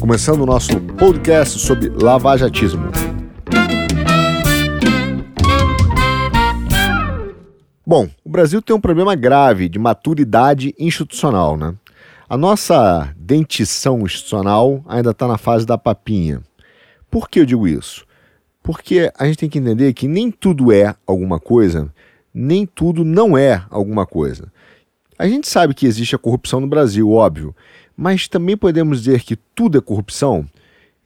começando o nosso podcast sobre lavajatismo. Bom, o Brasil tem um problema grave de maturidade institucional, né? A nossa dentição institucional ainda está na fase da papinha. Por que eu digo isso? Porque a gente tem que entender que nem tudo é alguma coisa, nem tudo não é alguma coisa. A gente sabe que existe a corrupção no Brasil, óbvio, mas também podemos dizer que tudo é corrupção,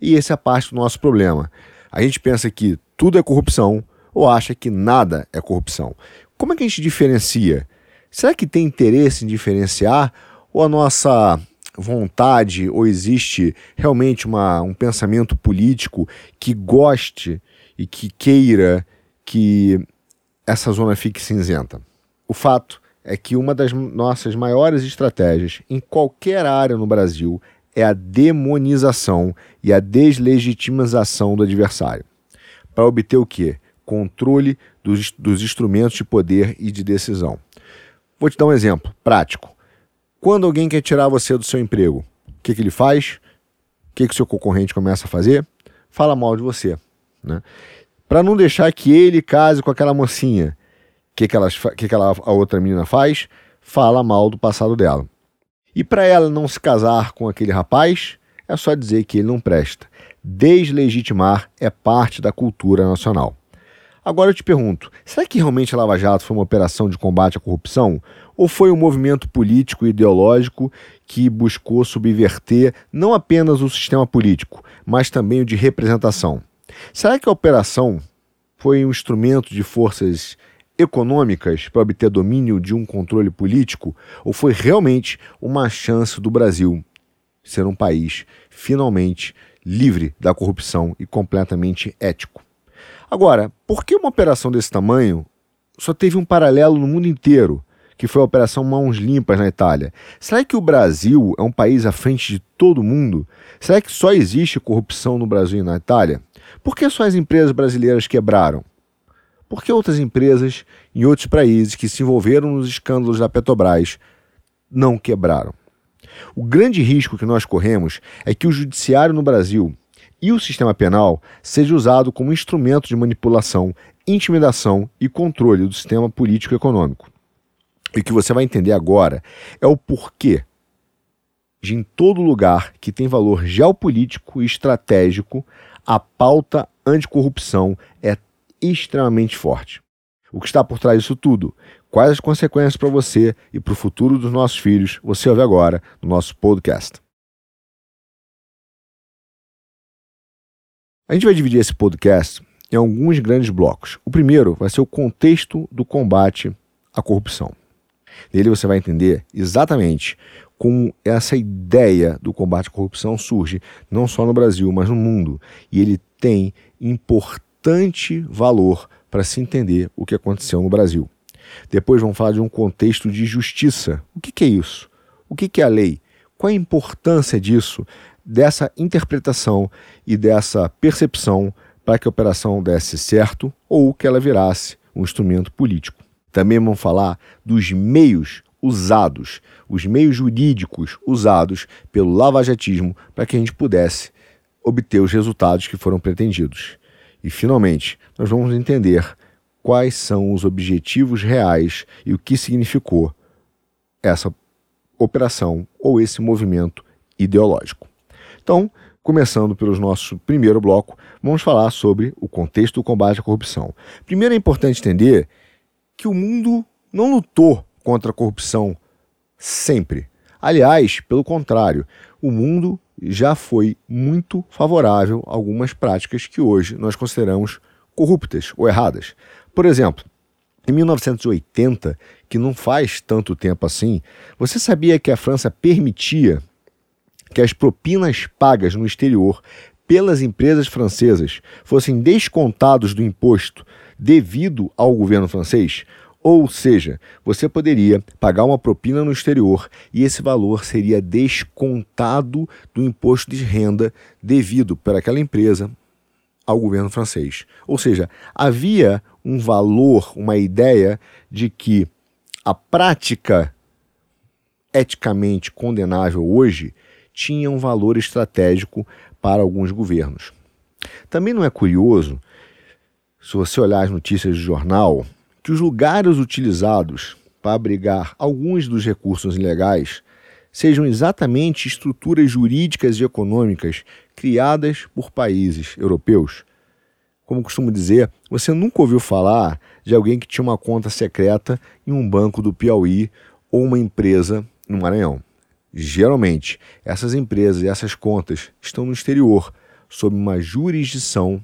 e esse é parte do nosso problema. A gente pensa que tudo é corrupção ou acha que nada é corrupção. Como é que a gente diferencia? Será que tem interesse em diferenciar ou a nossa vontade ou existe realmente uma, um pensamento político que goste e que queira que essa zona fique cinzenta? O fato é que uma das nossas maiores estratégias em qualquer área no Brasil é a demonização e a deslegitimização do adversário. Para obter o quê? Controle dos, dos instrumentos de poder e de decisão. Vou te dar um exemplo prático. Quando alguém quer tirar você do seu emprego, o que, que ele faz? O que, que seu concorrente começa a fazer? Fala mal de você. Né? Para não deixar que ele case com aquela mocinha, que, que, ela, que, que ela, a outra menina faz? Fala mal do passado dela. E para ela não se casar com aquele rapaz, é só dizer que ele não presta. Deslegitimar é parte da cultura nacional. Agora eu te pergunto: será que realmente a Lava Jato foi uma operação de combate à corrupção? Ou foi um movimento político e ideológico que buscou subverter não apenas o sistema político, mas também o de representação? Será que a operação foi um instrumento de forças econômicas para obter domínio de um controle político? Ou foi realmente uma chance do Brasil ser um país finalmente livre da corrupção e completamente ético? Agora, por que uma operação desse tamanho só teve um paralelo no mundo inteiro, que foi a Operação Mãos Limpas na Itália? Será que o Brasil é um país à frente de todo mundo? Será que só existe corrupção no Brasil e na Itália? Por que só as empresas brasileiras quebraram? Por que outras empresas em outros países que se envolveram nos escândalos da Petrobras não quebraram? O grande risco que nós corremos é que o judiciário no Brasil e o sistema penal seja usado como instrumento de manipulação, intimidação e controle do sistema político e econômico. E o que você vai entender agora é o porquê de em todo lugar que tem valor geopolítico e estratégico, a pauta anticorrupção é extremamente forte. O que está por trás disso tudo? Quais as consequências para você e para o futuro dos nossos filhos? Você ouve agora no nosso podcast. A gente vai dividir esse podcast em alguns grandes blocos. O primeiro vai ser o contexto do combate à corrupção. Nele você vai entender exatamente como essa ideia do combate à corrupção surge não só no Brasil, mas no mundo. E ele tem importante valor para se entender o que aconteceu no Brasil. Depois vamos falar de um contexto de justiça. O que, que é isso? O que, que é a lei? Qual a importância disso dessa interpretação e dessa percepção para que a operação desse certo ou que ela virasse um instrumento político. Também vamos falar dos meios usados, os meios jurídicos usados pelo lavajatismo para que a gente pudesse obter os resultados que foram pretendidos. E, finalmente, nós vamos entender quais são os objetivos reais e o que significou essa operação ou esse movimento ideológico. Então, começando pelo nosso primeiro bloco, vamos falar sobre o contexto do combate à corrupção. Primeiro é importante entender que o mundo não lutou contra a corrupção sempre. Aliás, pelo contrário, o mundo já foi muito favorável a algumas práticas que hoje nós consideramos corruptas ou erradas. Por exemplo, em 1980, que não faz tanto tempo assim, você sabia que a França permitia que as propinas pagas no exterior pelas empresas francesas fossem descontados do imposto devido ao governo francês, ou seja, você poderia pagar uma propina no exterior e esse valor seria descontado do imposto de renda devido por aquela empresa ao governo francês. Ou seja, havia um valor, uma ideia de que a prática eticamente condenável hoje tinha um valor estratégico para alguns governos. Também não é curioso, se você olhar as notícias do jornal, que os lugares utilizados para abrigar alguns dos recursos ilegais sejam exatamente estruturas jurídicas e econômicas criadas por países europeus. Como costumo dizer, você nunca ouviu falar de alguém que tinha uma conta secreta em um banco do Piauí ou uma empresa no Maranhão. Geralmente, essas empresas e essas contas estão no exterior, sob uma jurisdição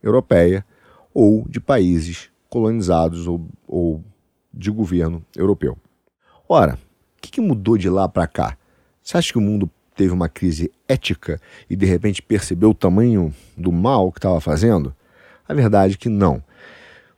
europeia ou de países colonizados ou, ou de governo europeu. Ora, o que, que mudou de lá para cá? Você acha que o mundo teve uma crise ética e de repente percebeu o tamanho do mal que estava fazendo? A verdade é que não.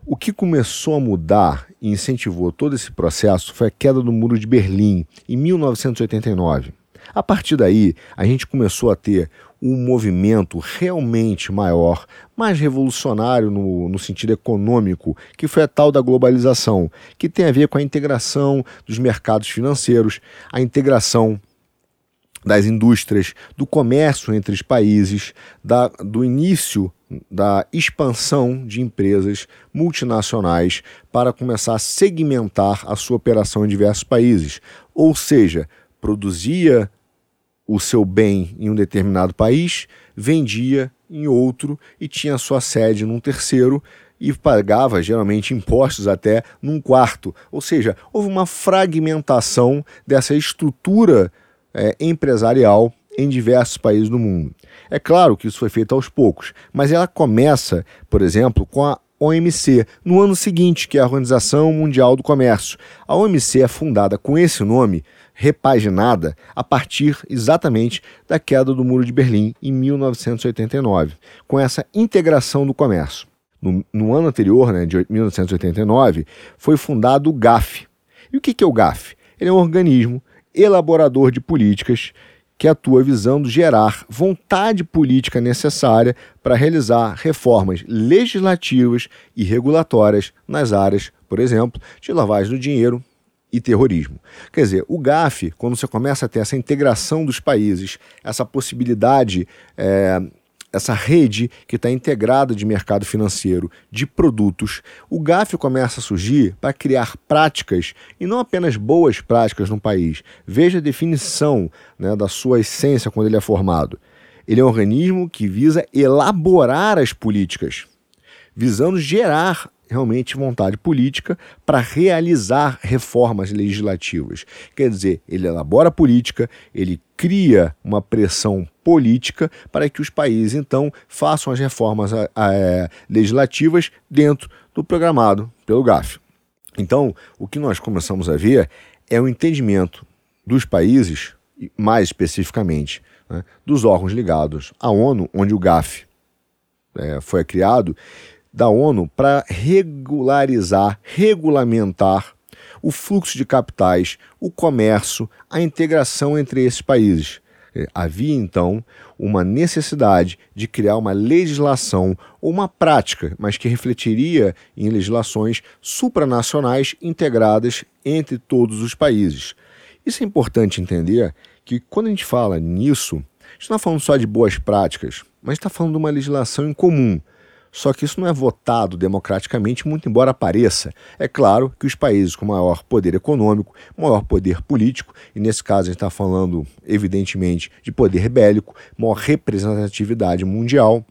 O que começou a mudar e incentivou todo esse processo foi a queda do Muro de Berlim em 1989. A partir daí, a gente começou a ter um movimento realmente maior, mais revolucionário no, no, sentido econômico, que foi a tal da globalização, que tem a ver com a integração dos mercados financeiros, a integração das indústrias, do comércio entre os países, da, do início da expansão de empresas multinacionais para começar a segmentar a sua operação em diversos países. Ou seja, produzia o seu bem em um determinado país, vendia em outro e tinha sua sede num terceiro e pagava geralmente impostos até num quarto. Ou seja, houve uma fragmentação dessa estrutura é, empresarial em diversos países do mundo. É claro que isso foi feito aos poucos, mas ela começa, por exemplo, com a OMC, no ano seguinte, que é a Organização Mundial do Comércio. A OMC é fundada com esse nome, repaginada, a partir exatamente da queda do Muro de Berlim em 1989, com essa integração do comércio. No, no ano anterior, né, de 1989, foi fundado o GAF. E o que é o GAF? Ele é um organismo elaborador de políticas que atua visando gerar vontade política necessária para realizar reformas legislativas e regulatórias nas áreas, por exemplo, de lavagem do dinheiro e terrorismo. Quer dizer, o GAF, quando você começa a ter essa integração dos países, essa possibilidade é, essa rede que está integrada de mercado financeiro, de produtos, o GAF começa a surgir para criar práticas, e não apenas boas práticas no país. Veja a definição né, da sua essência quando ele é formado. Ele é um organismo que visa elaborar as políticas, visando gerar realmente vontade política para realizar reformas legislativas. Quer dizer, ele elabora política, ele cria uma pressão política para que os países então façam as reformas é, legislativas dentro do programado pelo GAF. Então, o que nós começamos a ver é o entendimento dos países, mais especificamente né, dos órgãos ligados à ONU, onde o GAF é, foi criado, da ONU para regularizar, regulamentar o fluxo de capitais, o comércio, a integração entre esses países. Havia então uma necessidade de criar uma legislação ou uma prática, mas que refletiria em legislações supranacionais integradas entre todos os países. Isso é importante entender que quando a gente fala nisso, a gente não está falando só de boas práticas, mas está falando de uma legislação em comum só que isso não é votado democraticamente, muito embora pareça. É claro que os países com maior poder econômico, maior poder político, e nesse caso a gente está falando, evidentemente, de poder bélico, maior representatividade mundial,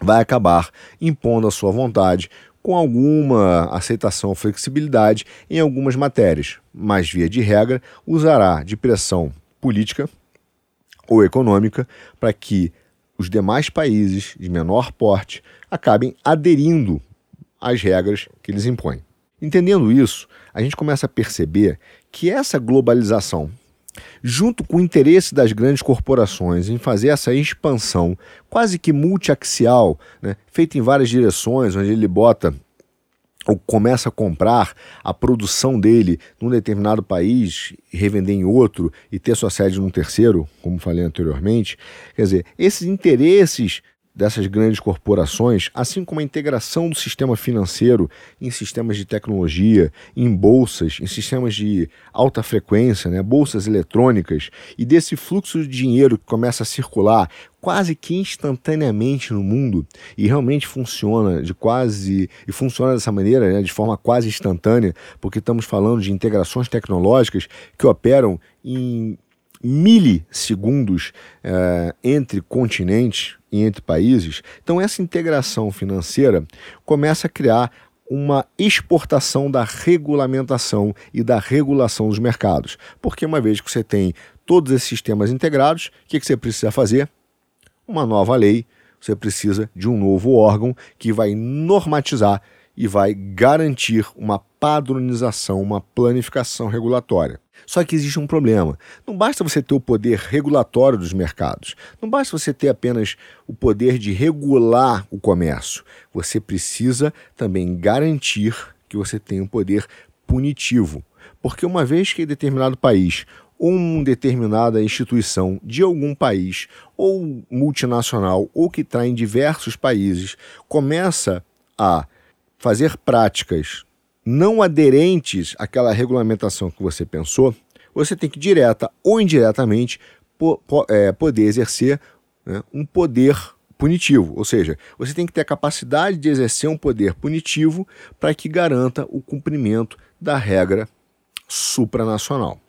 vai acabar impondo a sua vontade com alguma aceitação ou flexibilidade em algumas matérias, mas, via de regra, usará de pressão política ou econômica para que os demais países de menor porte acabem aderindo às regras que eles impõem. Entendendo isso, a gente começa a perceber que essa globalização, junto com o interesse das grandes corporações em fazer essa expansão quase que multiaxial, né, feita em várias direções, onde ele bota ou começa a comprar a produção dele num determinado país revender em outro e ter sua sede num terceiro, como falei anteriormente, quer dizer, esses interesses dessas grandes corporações, assim como a integração do sistema financeiro em sistemas de tecnologia, em bolsas, em sistemas de alta frequência, né, bolsas eletrônicas, e desse fluxo de dinheiro que começa a circular quase que instantaneamente no mundo e realmente funciona de quase e funciona dessa maneira, né, de forma quase instantânea, porque estamos falando de integrações tecnológicas que operam em milissegundos é, entre continentes e entre países. Então, essa integração financeira começa a criar uma exportação da regulamentação e da regulação dos mercados. Porque, uma vez que você tem todos esses sistemas integrados, o que, você precisa fazer? Uma nova lei. Você precisa de um novo órgão que vai normatizar e vai garantir uma padronização, uma planificação regulatória. Só que existe um problema. Não basta você ter o poder regulatório dos mercados. Não basta você ter apenas o poder de regular o comércio. Você precisa também garantir que você tem um poder punitivo. Porque uma vez que determinado país ou uma determinada instituição de algum país, ou multinacional, ou que está em diversos países, começa a fazer práticas não aderentes àquela regulamentação que você pensou, você tem que direta ou indiretamente po po é, poder exercer né, um poder punitivo, ou seja, você tem que ter a capacidade de exercer um poder punitivo para que garanta o cumprimento da regra supranacional.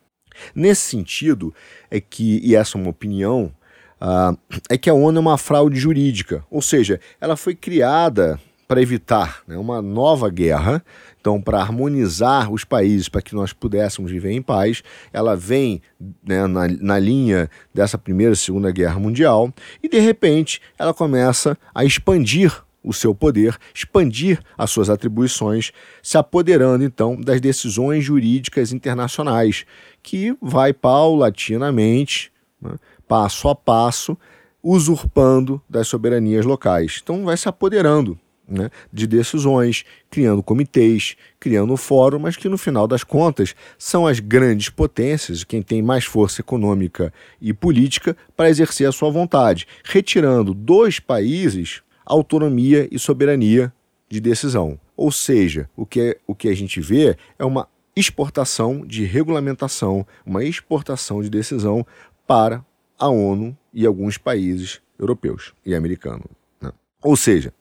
Nesse sentido, é que, e essa é uma opinião, uh, é que a ONU é uma fraude jurídica, ou seja, ela foi criada para evitar né, uma nova guerra, então para harmonizar os países para que nós pudéssemos viver em paz, ela vem né, na, na linha dessa primeira e segunda guerra mundial e de repente ela começa a expandir o seu poder, expandir as suas atribuições, se apoderando então das decisões jurídicas internacionais, que vai paulatinamente, né, passo a passo, usurpando das soberanias locais. Então vai se apoderando né, de decisões, criando comitês, criando fórum, mas que no final das contas são as grandes potências, quem tem mais força econômica e política para exercer a sua vontade, retirando dos países autonomia e soberania de decisão. Ou seja, o que, o que a gente vê é uma exportação de regulamentação, uma exportação de decisão para a ONU e alguns países europeus e americanos. Né? Ou seja,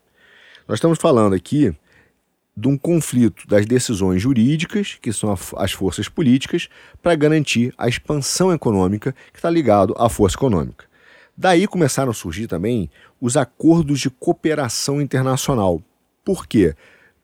nós estamos falando aqui de um conflito das decisões jurídicas, que são as forças políticas, para garantir a expansão econômica que está ligado à força econômica. Daí começaram a surgir também os acordos de cooperação internacional. Por quê?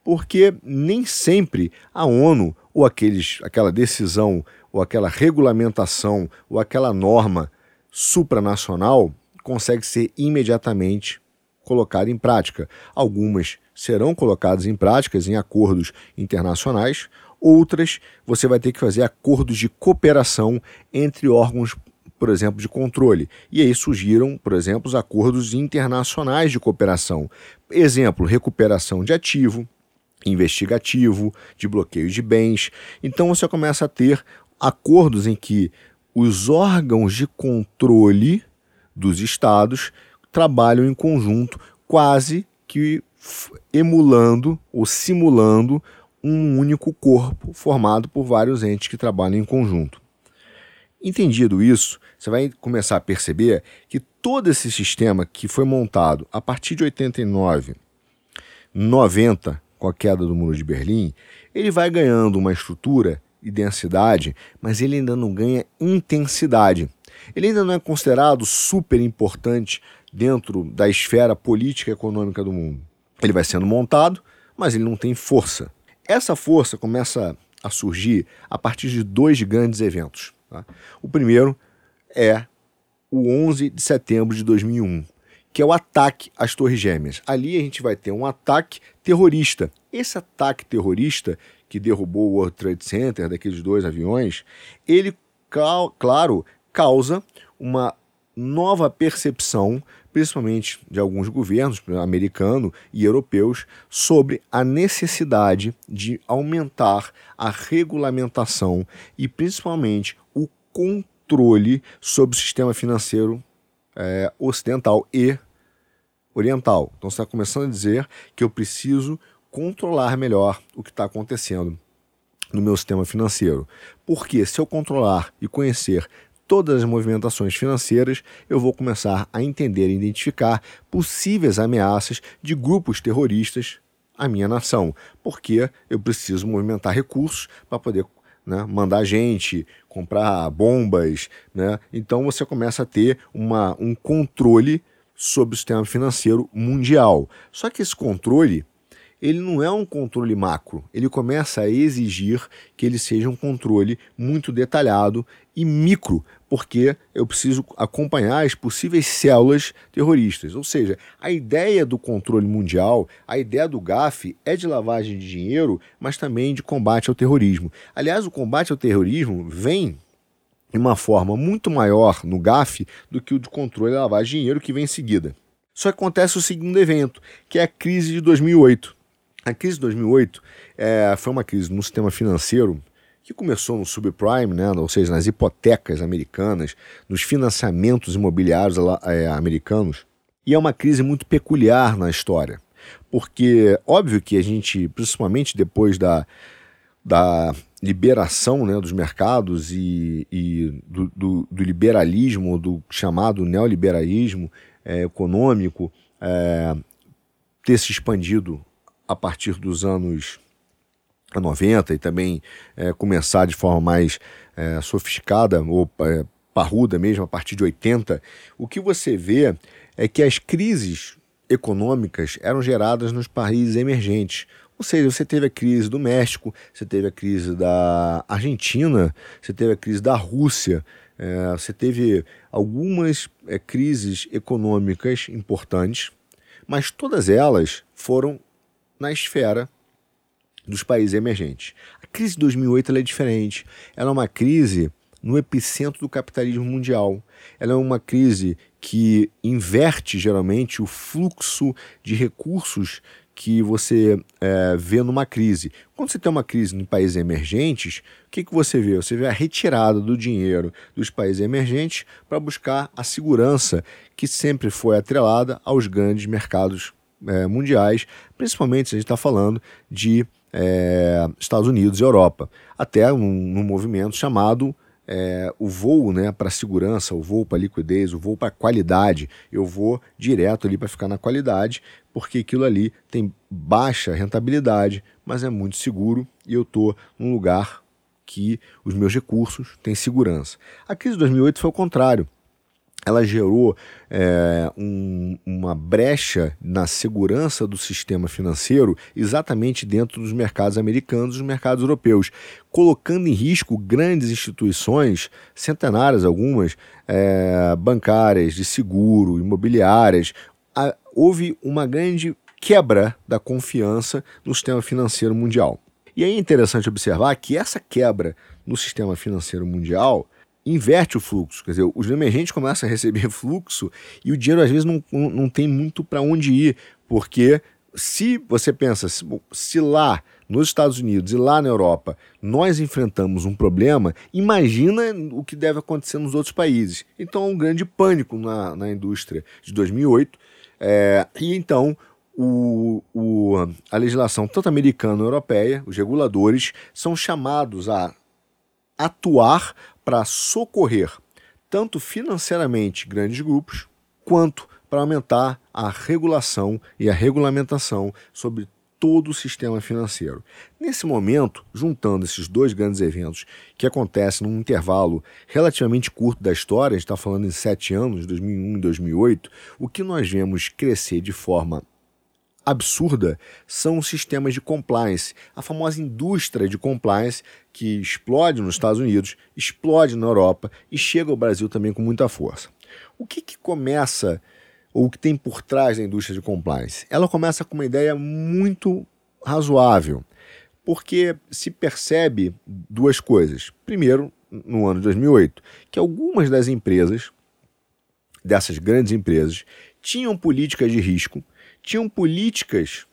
Porque nem sempre a ONU ou aqueles, aquela decisão ou aquela regulamentação ou aquela norma supranacional consegue ser imediatamente colocada em prática. Algumas serão colocadas em práticas em acordos internacionais, outras você vai ter que fazer acordos de cooperação entre órgãos, por exemplo, de controle. E aí surgiram, por exemplo, os acordos internacionais de cooperação. Exemplo, recuperação de ativo, investigativo, de bloqueio de bens. Então você começa a ter acordos em que os órgãos de controle dos estados trabalham em conjunto, quase que emulando ou simulando um único corpo formado por vários entes que trabalham em conjunto. Entendido isso, você vai começar a perceber que todo esse sistema que foi montado a partir de 89, 90, com a queda do Muro de Berlim, ele vai ganhando uma estrutura e densidade, mas ele ainda não ganha intensidade. Ele ainda não é considerado super importante dentro da esfera política e econômica do mundo. Ele vai sendo montado, mas ele não tem força. Essa força começa a surgir a partir de dois grandes eventos. Tá? O primeiro é o 11 de setembro de 2001, que é o ataque às Torres Gêmeas. Ali a gente vai ter um ataque terrorista. Esse ataque terrorista que derrubou o World Trade Center, daqueles dois aviões, ele, claro, causa uma nova percepção principalmente de alguns governos, americano e europeus, sobre a necessidade de aumentar a regulamentação e principalmente o controle sobre o sistema financeiro é, ocidental e oriental. Então você está começando a dizer que eu preciso controlar melhor o que está acontecendo no meu sistema financeiro. Porque se eu controlar e conhecer todas as movimentações financeiras, eu vou começar a entender e identificar possíveis ameaças de grupos terroristas à minha nação, porque eu preciso movimentar recursos para poder né, mandar gente, comprar bombas. Né? Então você começa a ter uma, um controle sobre o sistema financeiro mundial. Só que esse controle ele não é um controle macro, ele começa a exigir que ele seja um controle muito detalhado e micro, porque eu preciso acompanhar as possíveis células terroristas. Ou seja, a ideia do controle mundial, a ideia do GAF é de lavagem de dinheiro, mas também de combate ao terrorismo. Aliás, o combate ao terrorismo vem de uma forma muito maior no GAF do que o de controle e lavagem de dinheiro que vem em seguida. Só acontece o segundo evento, que é a crise de 2008. A crise de 2008 é, foi uma crise no sistema financeiro que começou no subprime, né, ou seja, nas hipotecas americanas, nos financiamentos imobiliários é, americanos, e é uma crise muito peculiar na história, porque óbvio que a gente, principalmente depois da, da liberação né, dos mercados e, e do, do, do, liberalismo, do chamado neoliberalismo é, econômico, é, ter se expandido a partir dos anos 90 e também é, começar de forma mais é, sofisticada ou é, parruda mesmo a partir de 80, o que você vê é que as crises econômicas eram geradas nos países emergentes. Ou seja, você teve a crise do México, você teve a crise da Argentina, você teve a crise da Rússia, é, você teve algumas é, crises econômicas importantes, mas todas elas foram na esfera dos países emergentes. A crise de 2008 é diferente. Ela é uma crise no epicentro do capitalismo mundial. Ela é uma crise que inverte geralmente o fluxo de recursos que você é, vê numa crise. Quando você tem uma crise em países emergentes, o que, que você vê? Você vê a retirada do dinheiro dos países emergentes para buscar a segurança que sempre foi atrelada aos grandes mercados é, mundiais, principalmente se a gente está falando de é, Estados Unidos e Europa, até num, num movimento chamado é, o voo né, para segurança, o voo para liquidez, o voo para qualidade. Eu vou direto ali para ficar na qualidade, porque aquilo ali tem baixa rentabilidade, mas é muito seguro e eu estou num lugar que os meus recursos têm segurança. A crise de 2008 foi o contrário ela gerou é, um, uma brecha na segurança do sistema financeiro exatamente dentro dos mercados americanos e dos mercados europeus, colocando em risco grandes instituições, centenárias algumas, é, bancárias, de seguro, imobiliárias. houve uma grande quebra da confiança no sistema financeiro mundial. E aí é interessante observar que essa quebra no sistema financeiro mundial inverte o fluxo. Quer dizer, os emergentes começam a receber fluxo e o dinheiro às vezes não, não tem muito para onde ir, porque se você pensa, se, lá nos Estados Unidos e lá na Europa nós enfrentamos um problema, imagina o que deve acontecer nos outros países. Então há um grande pânico na, na indústria de 2008 é, e então o, o, a legislação tanto americana e europeia, os reguladores, são chamados a atuar para socorrer tanto financeiramente grandes grupos, quanto para aumentar a regulação e a regulamentação sobre todo o sistema financeiro. Nesse momento, juntando esses dois grandes eventos que acontecem num intervalo relativamente curto da história, a gente está falando em sete anos, 2001 e 2008, o que nós vemos crescer de forma absurda são os sistemas de compliance, a famosa indústria de compliance que explode nos Estados Unidos, explode na Europa e chega ao Brasil também com muita força. O que, que começa, ou o que tem por trás da indústria de compliance? Ela começa com uma ideia muito razoável, porque se percebe duas coisas. Primeiro, no ano de 2008, que algumas das empresas, dessas grandes empresas, tinham políticas de risco tinham políticas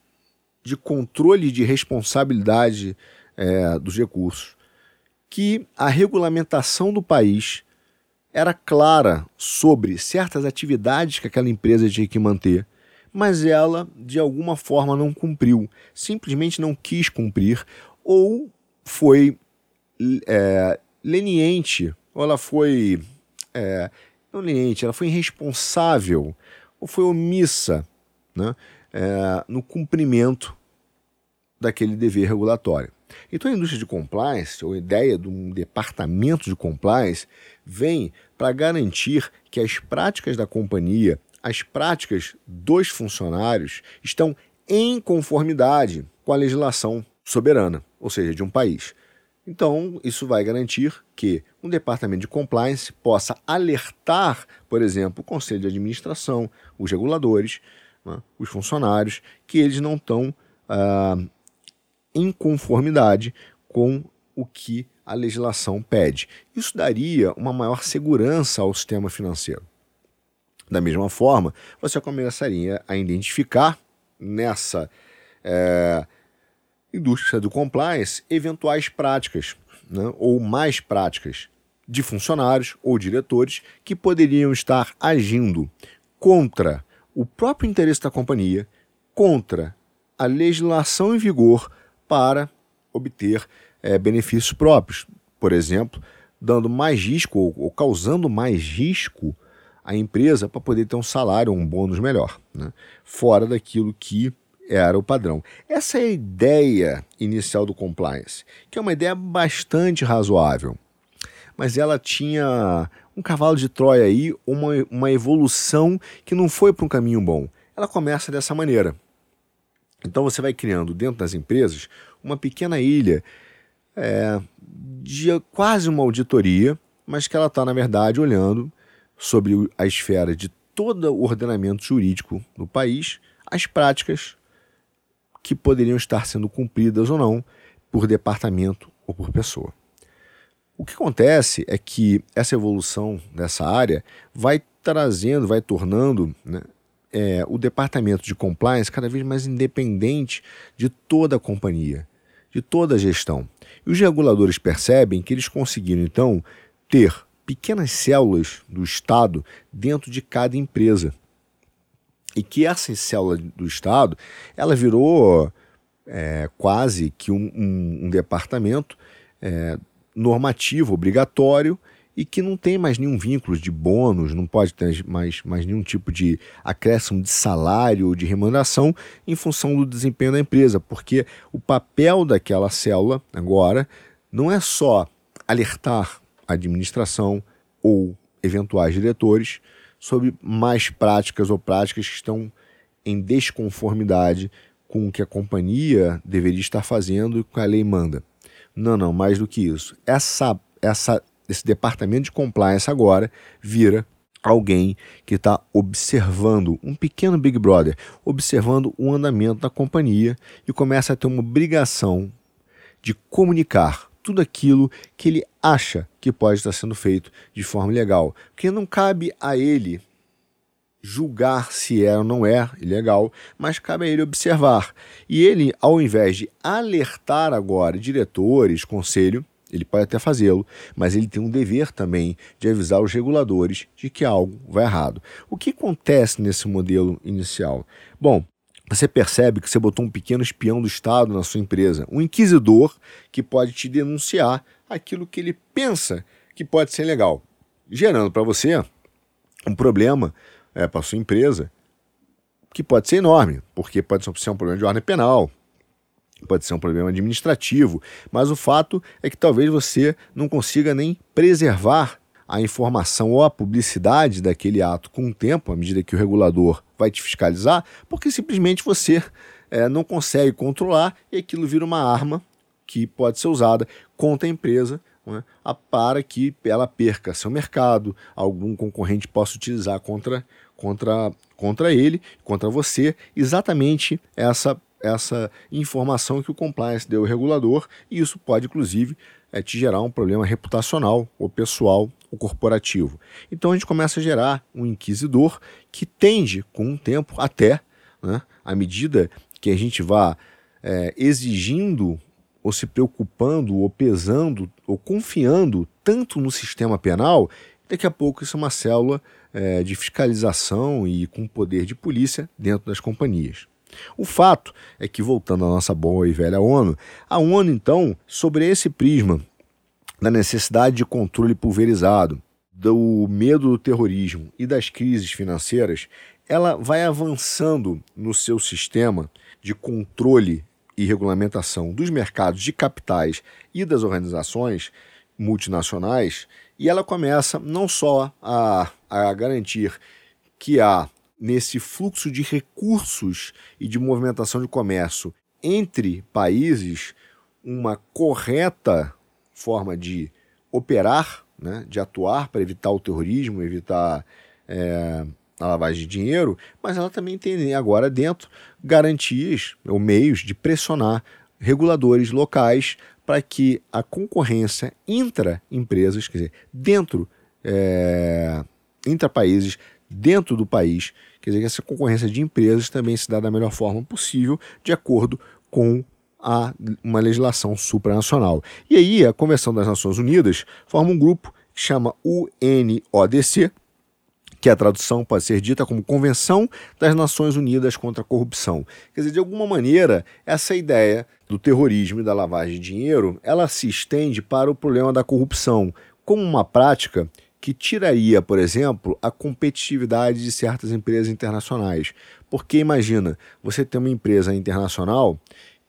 de controle de responsabilidade é, dos recursos, que a regulamentação do país era clara sobre certas atividades que aquela empresa tinha que manter, mas ela de alguma forma não cumpriu, simplesmente não quis cumprir ou foi é, leniente, ou ela foi é, não leniente, ela foi irresponsável ou foi omissa né, é, no cumprimento daquele dever regulatório. Então a indústria de compliance, ou a ideia de um departamento de compliance, vem para garantir que as práticas da companhia, as práticas dos funcionários, estão em conformidade com a legislação soberana, ou seja, de um país. Então, isso vai garantir que um departamento de compliance possa alertar, por exemplo, o conselho de administração, os reguladores, né, os funcionários, que eles não estão ah, em conformidade com o que a legislação pede. Isso daria uma maior segurança ao sistema financeiro. Da mesma forma, você começaria a identificar nessa é, indústria do compliance eventuais práticas, né, ou mais práticas, de funcionários ou diretores que poderiam estar agindo contra o próprio interesse da companhia, contra a legislação em vigor para obter é, benefícios próprios. Por exemplo, dando mais risco ou, ou causando mais risco à empresa para poder ter um salário, um bônus melhor, né? fora daquilo que era o padrão. Essa é a ideia inicial do compliance, que é uma ideia bastante razoável, mas ela tinha um cavalo de Troia aí, uma, uma evolução que não foi para um caminho bom. Ela começa dessa maneira. Então você vai criando dentro das empresas uma pequena ilha é, de quase uma auditoria, mas que ela está, na verdade, olhando sobre a esfera de todo o ordenamento jurídico do país, as práticas que poderiam estar sendo cumpridas ou não por departamento ou por pessoa. O que acontece é que essa evolução dessa área vai trazendo, vai tornando né, é, o departamento de compliance cada vez mais independente de toda a companhia, de toda a gestão. E os reguladores percebem que eles conseguiram, então, ter pequenas células do Estado dentro de cada empresa. E que essa célula do Estado, ela virou é, quase que um, um, um departamento é, normativo, obrigatório, e que não tem mais nenhum vínculo de bônus, não pode ter mais, mais nenhum tipo de acréscimo de salário ou de remuneração em função do desempenho da empresa, porque o papel daquela célula agora não é só alertar a administração ou eventuais diretores sobre mais práticas ou práticas que estão em desconformidade com o que a companhia deveria estar fazendo e com a lei manda. Não, não, mais do que isso. Essa, essa esse departamento de compliance agora vira alguém que está observando, um pequeno Big Brother, observando o andamento da companhia e começa a ter uma obrigação de comunicar tudo aquilo que ele acha que pode estar sendo feito de forma legal. Porque não cabe a ele julgar se é ou não é ilegal, mas cabe a ele observar. E ele, ao invés de alertar agora diretores, conselho, ele pode até fazê-lo, mas ele tem um dever também de avisar os reguladores de que algo vai errado. O que acontece nesse modelo inicial? Bom, você percebe que você botou um pequeno espião do Estado na sua empresa, um inquisidor que pode te denunciar aquilo que ele pensa que pode ser legal, gerando para você um problema é, para sua empresa que pode ser enorme, porque pode ser um problema de ordem penal, pode ser um problema administrativo, mas o fato é que talvez você não consiga nem preservar a informação ou a publicidade daquele ato com o tempo, à medida que o regulador vai te fiscalizar, porque simplesmente você é, não consegue controlar e aquilo vira uma arma que pode ser usada contra a empresa né, para que ela perca seu mercado, algum concorrente possa utilizar contra, contra, contra ele, contra você, exatamente essa essa informação que o compliance deu ao regulador, e isso pode, inclusive, é, te gerar um problema reputacional, ou pessoal, ou corporativo. Então a gente começa a gerar um inquisidor que tende, com o tempo, até, né, à medida que a gente vá é, exigindo ou se preocupando, ou pesando, ou confiando tanto no sistema penal, daqui a pouco isso é uma célula é, de fiscalização e com poder de polícia dentro das companhias. O fato é que, voltando à nossa boa e velha ONU, a ONU, então, sobre esse prisma da necessidade de controle pulverizado, do medo do terrorismo e das crises financeiras, ela vai avançando no seu sistema de controle e regulamentação dos mercados de capitais e das organizações multinacionais, e ela começa não só a, a garantir que há nesse fluxo de recursos e de movimentação de comércio entre países uma correta forma de operar, né, de atuar para evitar o terrorismo, evitar é, a lavagem de dinheiro, mas ela também tem agora dentro garantias ou meios de pressionar reguladores locais para que a concorrência intra-empresas, quer dizer, dentro, é, intra-países, dentro do país, quer dizer, que essa concorrência de empresas também se dá da melhor forma possível, de acordo com a, uma legislação supranacional. E aí a Convenção das Nações Unidas forma um grupo que chama UNODC, que a tradução pode ser dita como Convenção das Nações Unidas contra a Corrupção. Quer dizer, de alguma maneira, essa ideia do terrorismo e da lavagem de dinheiro, ela se estende para o problema da corrupção como uma prática que tiraria, por exemplo, a competitividade de certas empresas internacionais. Porque imagina, você tem uma empresa internacional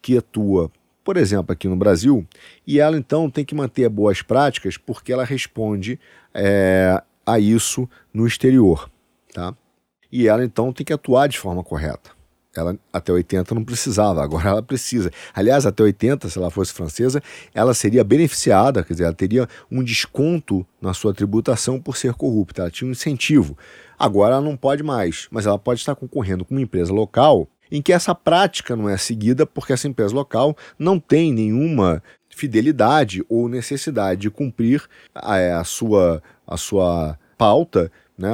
que atua, por exemplo, aqui no Brasil, e ela então tem que manter boas práticas porque ela responde é, a isso no exterior, tá? E ela então tem que atuar de forma correta. Ela até 80 não precisava, agora ela precisa. Aliás, até 80, se ela fosse francesa, ela seria beneficiada, quer dizer, ela teria um desconto na sua tributação por ser corrupta, ela tinha um incentivo. Agora ela não pode mais, mas ela pode estar concorrendo com uma empresa local em que essa prática não é seguida porque essa empresa local não tem nenhuma fidelidade ou necessidade de cumprir a, é, a sua, a sua pauta, né,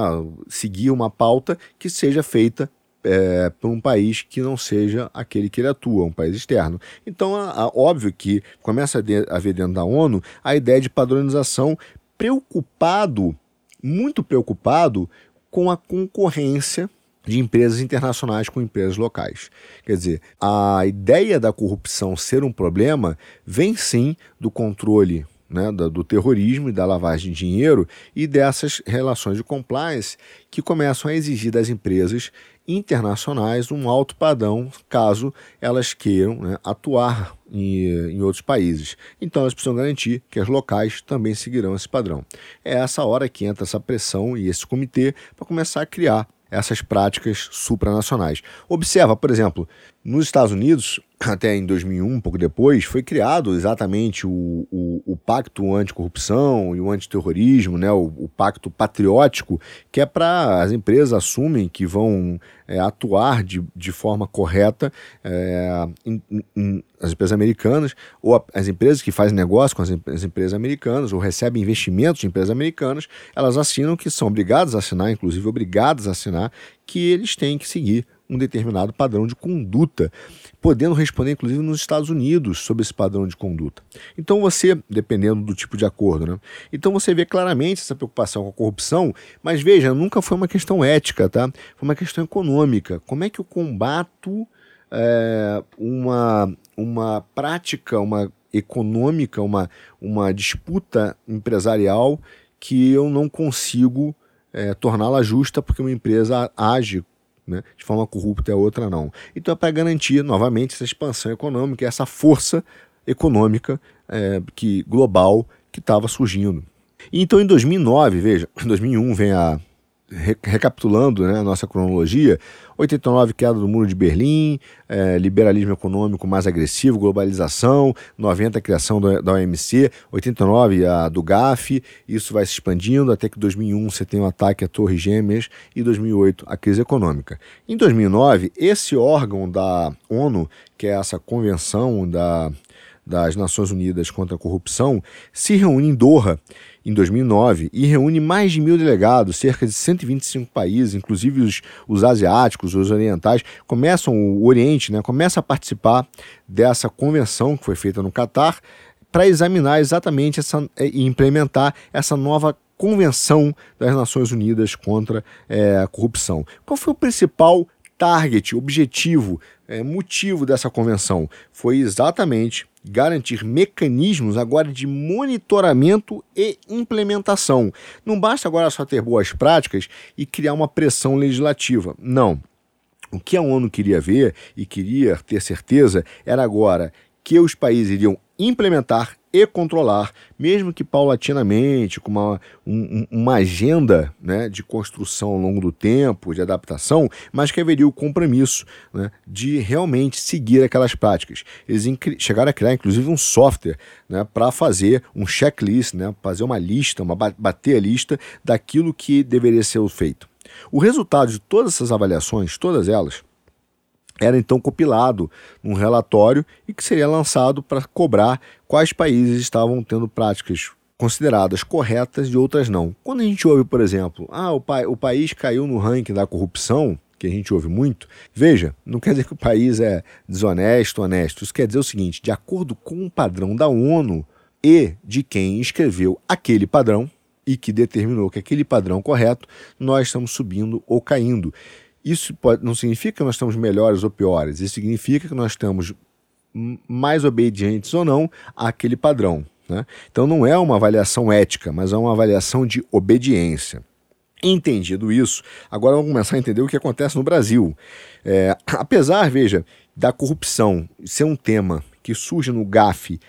seguir uma pauta que seja feita é, por um país que não seja aquele que ele atua, um país externo. Então, a, a, óbvio que começa a, de, a haver dentro da ONU a ideia de padronização preocupado, muito preocupado com a concorrência de empresas internacionais com empresas locais. Quer dizer, a ideia da corrupção ser um problema vem sim do controle né, do, terrorismo e da lavagem de dinheiro e dessas relações de compliance que começam a exigir das empresas internacionais um alto padrão caso elas queiram né, atuar em, em, outros países. Então elas precisam garantir que as locais também seguirão esse padrão. É essa hora que entra essa pressão e esse comitê para começar a criar essas práticas supranacionais. Observa, por exemplo, nos Estados Unidos, até em 2001, um pouco depois, foi criado exatamente o, o, o Pacto Anticorrupção e o Antiterrorismo, né, o, o Pacto Patriótico, que é para as empresas assumem que vão é, atuar de, de forma correta é, em, em, as empresas americanas, ou a, as empresas que fazem negócio com as, as empresas americanas, ou recebem investimentos de empresas americanas, elas assinam que são obrigadas a assinar, inclusive obrigadas a assinar, que eles têm que seguir um determinado padrão de conduta, podendo responder, inclusive, nos Estados Unidos sobre esse padrão de conduta. Então você, dependendo do tipo de acordo, né? Então você vê claramente essa preocupação com a corrupção, mas veja, nunca foi uma questão ética, tá? Foi uma questão econômica. Como é que eu combato é, uma, uma prática, uma econômica, uma, uma disputa empresarial que eu não consigo é, torná-la justa porque uma empresa age né, de forma corrupta a outra não. Então é para garantir novamente essa expansão econômica, essa força econômica é, que global que estava surgindo. Então em 2009, veja, em 2001 vem a recapitulando né, a nossa cronologia, 89 queda do muro de Berlim, é, liberalismo econômico mais agressivo, globalização, 90 criação do, da OMC, 89 a do GAF, isso vai se expandindo até que 2001 você tem o um ataque à Torre Gêmeas e 2008 a crise econômica. Em 2009, esse órgão da ONU, que é essa convenção da das Nações Unidas contra a Corrupção, se reúne em Doha em 2009 e reúne mais de mil delegados, cerca de 125 países, inclusive os, os asiáticos, os orientais, começam, o Oriente, né, começa a participar dessa convenção que foi feita no Catar para examinar exatamente essa, e implementar essa nova Convenção das Nações Unidas contra é, a Corrupção. Qual foi o principal target, objetivo, é, motivo dessa convenção? Foi exatamente garantir mecanismos agora de monitoramento e implementação. Não basta agora só ter boas práticas e criar uma pressão legislativa. Não. O que a ONU queria ver e queria ter certeza era agora que os países iriam implementar e controlar, mesmo que paulatinamente, com uma, um, uma agenda né, de construção ao longo do tempo, de adaptação, mas que haveria o compromisso né, de realmente seguir aquelas práticas. Eles chegaram a criar, inclusive, um software né, para fazer um checklist, né, fazer uma lista, uma, bater a lista daquilo que deveria ser feito. O resultado de todas essas avaliações, todas elas, era então compilado num relatório e que seria lançado para cobrar quais países estavam tendo práticas consideradas corretas e outras não. Quando a gente ouve, por exemplo, ah, o, pa o país caiu no ranking da corrupção, que a gente ouve muito, veja, não quer dizer que o país é desonesto, honesto. Isso quer dizer o seguinte: de acordo com o padrão da ONU e de quem escreveu aquele padrão e que determinou que aquele padrão correto, nós estamos subindo ou caindo. Isso pode, não significa que nós estamos melhores ou piores, isso significa que nós estamos mais obedientes ou não àquele padrão. Né? Então não é uma avaliação ética, mas é uma avaliação de obediência. Entendido isso, agora vamos começar a entender o que acontece no Brasil. É, apesar, veja, da corrupção ser um tema que surge no GAF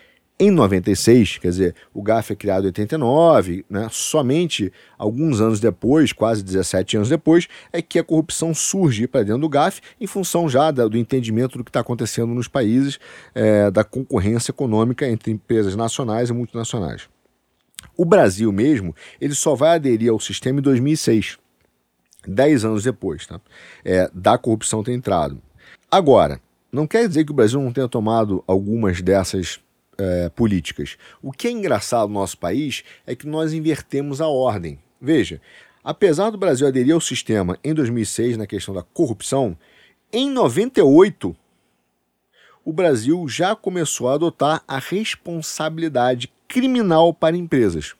em 96, quer dizer, o GAF é criado em 89, né? somente alguns anos depois, quase 17 anos depois, é que a corrupção surge para dentro do GAF, em função já do entendimento do que está acontecendo nos países, é, da concorrência econômica entre empresas nacionais e multinacionais. O Brasil mesmo, ele só vai aderir ao sistema em 2006, 10 anos depois tá? é, da corrupção ter entrado. Agora, não quer dizer que o Brasil não tenha tomado algumas dessas é, políticas. O que é engraçado no nosso país é que nós invertemos a ordem. Veja, apesar do Brasil aderir ao sistema em 2006 na questão da corrupção, em 98 o Brasil já começou a adotar a responsabilidade criminal para empresas.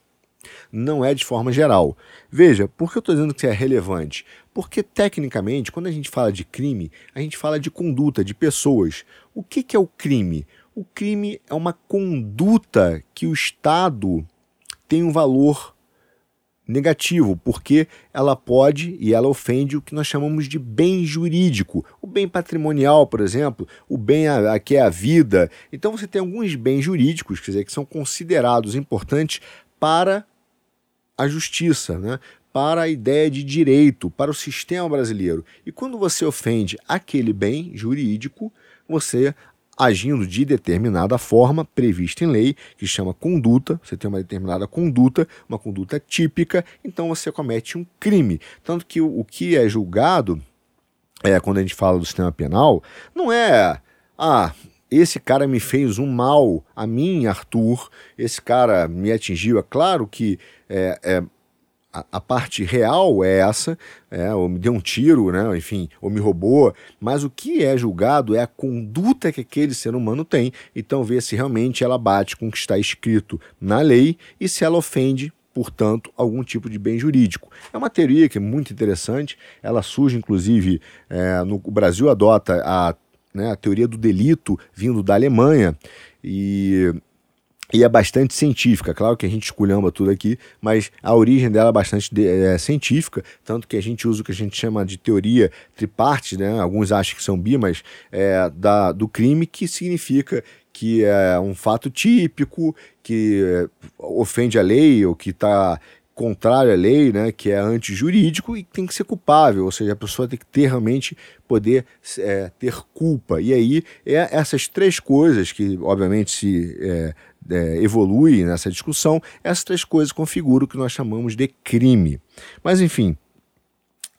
Não é de forma geral. Veja, por que eu estou dizendo que é relevante? Porque, tecnicamente, quando a gente fala de crime, a gente fala de conduta, de pessoas. O que, que é o crime? O crime é uma conduta que o Estado tem um valor negativo, porque ela pode e ela ofende o que nós chamamos de bem jurídico. O bem patrimonial, por exemplo, o bem a, a, que é a vida. Então você tem alguns bens jurídicos, quer dizer, que são considerados importantes para a justiça, né? para a ideia de direito, para o sistema brasileiro. E quando você ofende aquele bem jurídico, você agindo de determinada forma prevista em lei, que chama conduta, você tem uma determinada conduta, uma conduta típica, então você comete um crime. Tanto que o, o que é julgado, é, quando a gente fala do sistema penal, não é, ah, esse cara me fez um mal a mim, Arthur, esse cara me atingiu. É claro que é, é a, parte real é essa, é, ou me deu um tiro, né, enfim, ou me roubou, mas o que é julgado é a conduta que aquele ser humano tem, então ver se realmente ela bate com o que está escrito na lei e se ela ofende portanto, algum tipo de bem jurídico. É uma teoria que é muito interessante, ela surge, inclusive, é, no o Brasil adota a, né, a teoria do delito vindo da Alemanha, e e é bastante científica. Claro que a gente esculhamba tudo aqui, mas a origem dela é bastante de, é, científica, tanto que a gente usa o que a gente chama de teoria triparte, né? alguns acham que são bi, mas é, da, do crime, que significa que é um fato típico, que é, ofende a lei ou que está contrário à lei, né, que é antijurídico e tem que ser culpável, ou seja, a pessoa tem que ter realmente poder é, ter culpa. E aí é essas três coisas que, obviamente, se é, é, evolui nessa discussão, essas três coisas configuram o que nós chamamos de crime. Mas, enfim,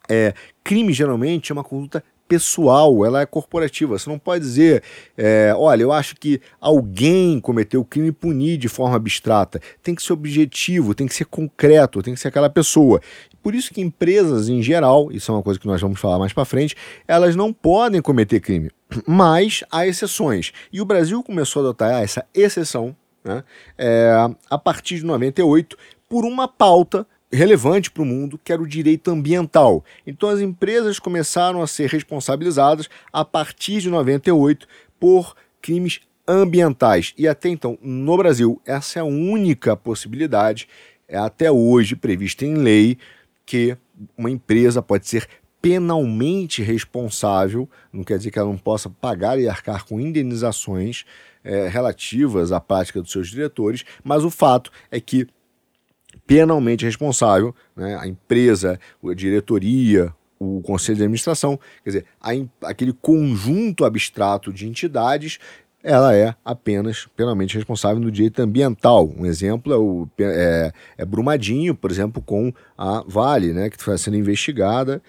é, crime geralmente é uma conduta pessoal, ela é corporativa. Você não pode dizer, é, olha, eu acho que alguém cometeu o crime e punir de forma abstrata. Tem que ser objetivo, tem que ser concreto, tem que ser aquela pessoa. Por isso que empresas em geral, isso é uma coisa que nós vamos falar mais para frente, elas não podem cometer crime, mas há exceções. E o Brasil começou a adotar essa exceção né, é, a partir de 98 por uma pauta relevante para o mundo, que era o direito ambiental. Então as empresas começaram a ser responsabilizadas a partir de 98 por crimes ambientais. E até então, no Brasil, essa é a única possibilidade, é até hoje prevista em lei, que uma empresa pode ser penalmente responsável, não quer dizer que ela não possa pagar e arcar com indenizações é, relativas à prática dos seus diretores, mas o fato é que penalmente responsável, né, a empresa, a diretoria, o conselho de administração, quer dizer, a, aquele conjunto abstrato de entidades ela é apenas penalmente responsável no direito ambiental. Um exemplo é, o, é, é Brumadinho, por exemplo, com a Vale, né, que está sendo investigada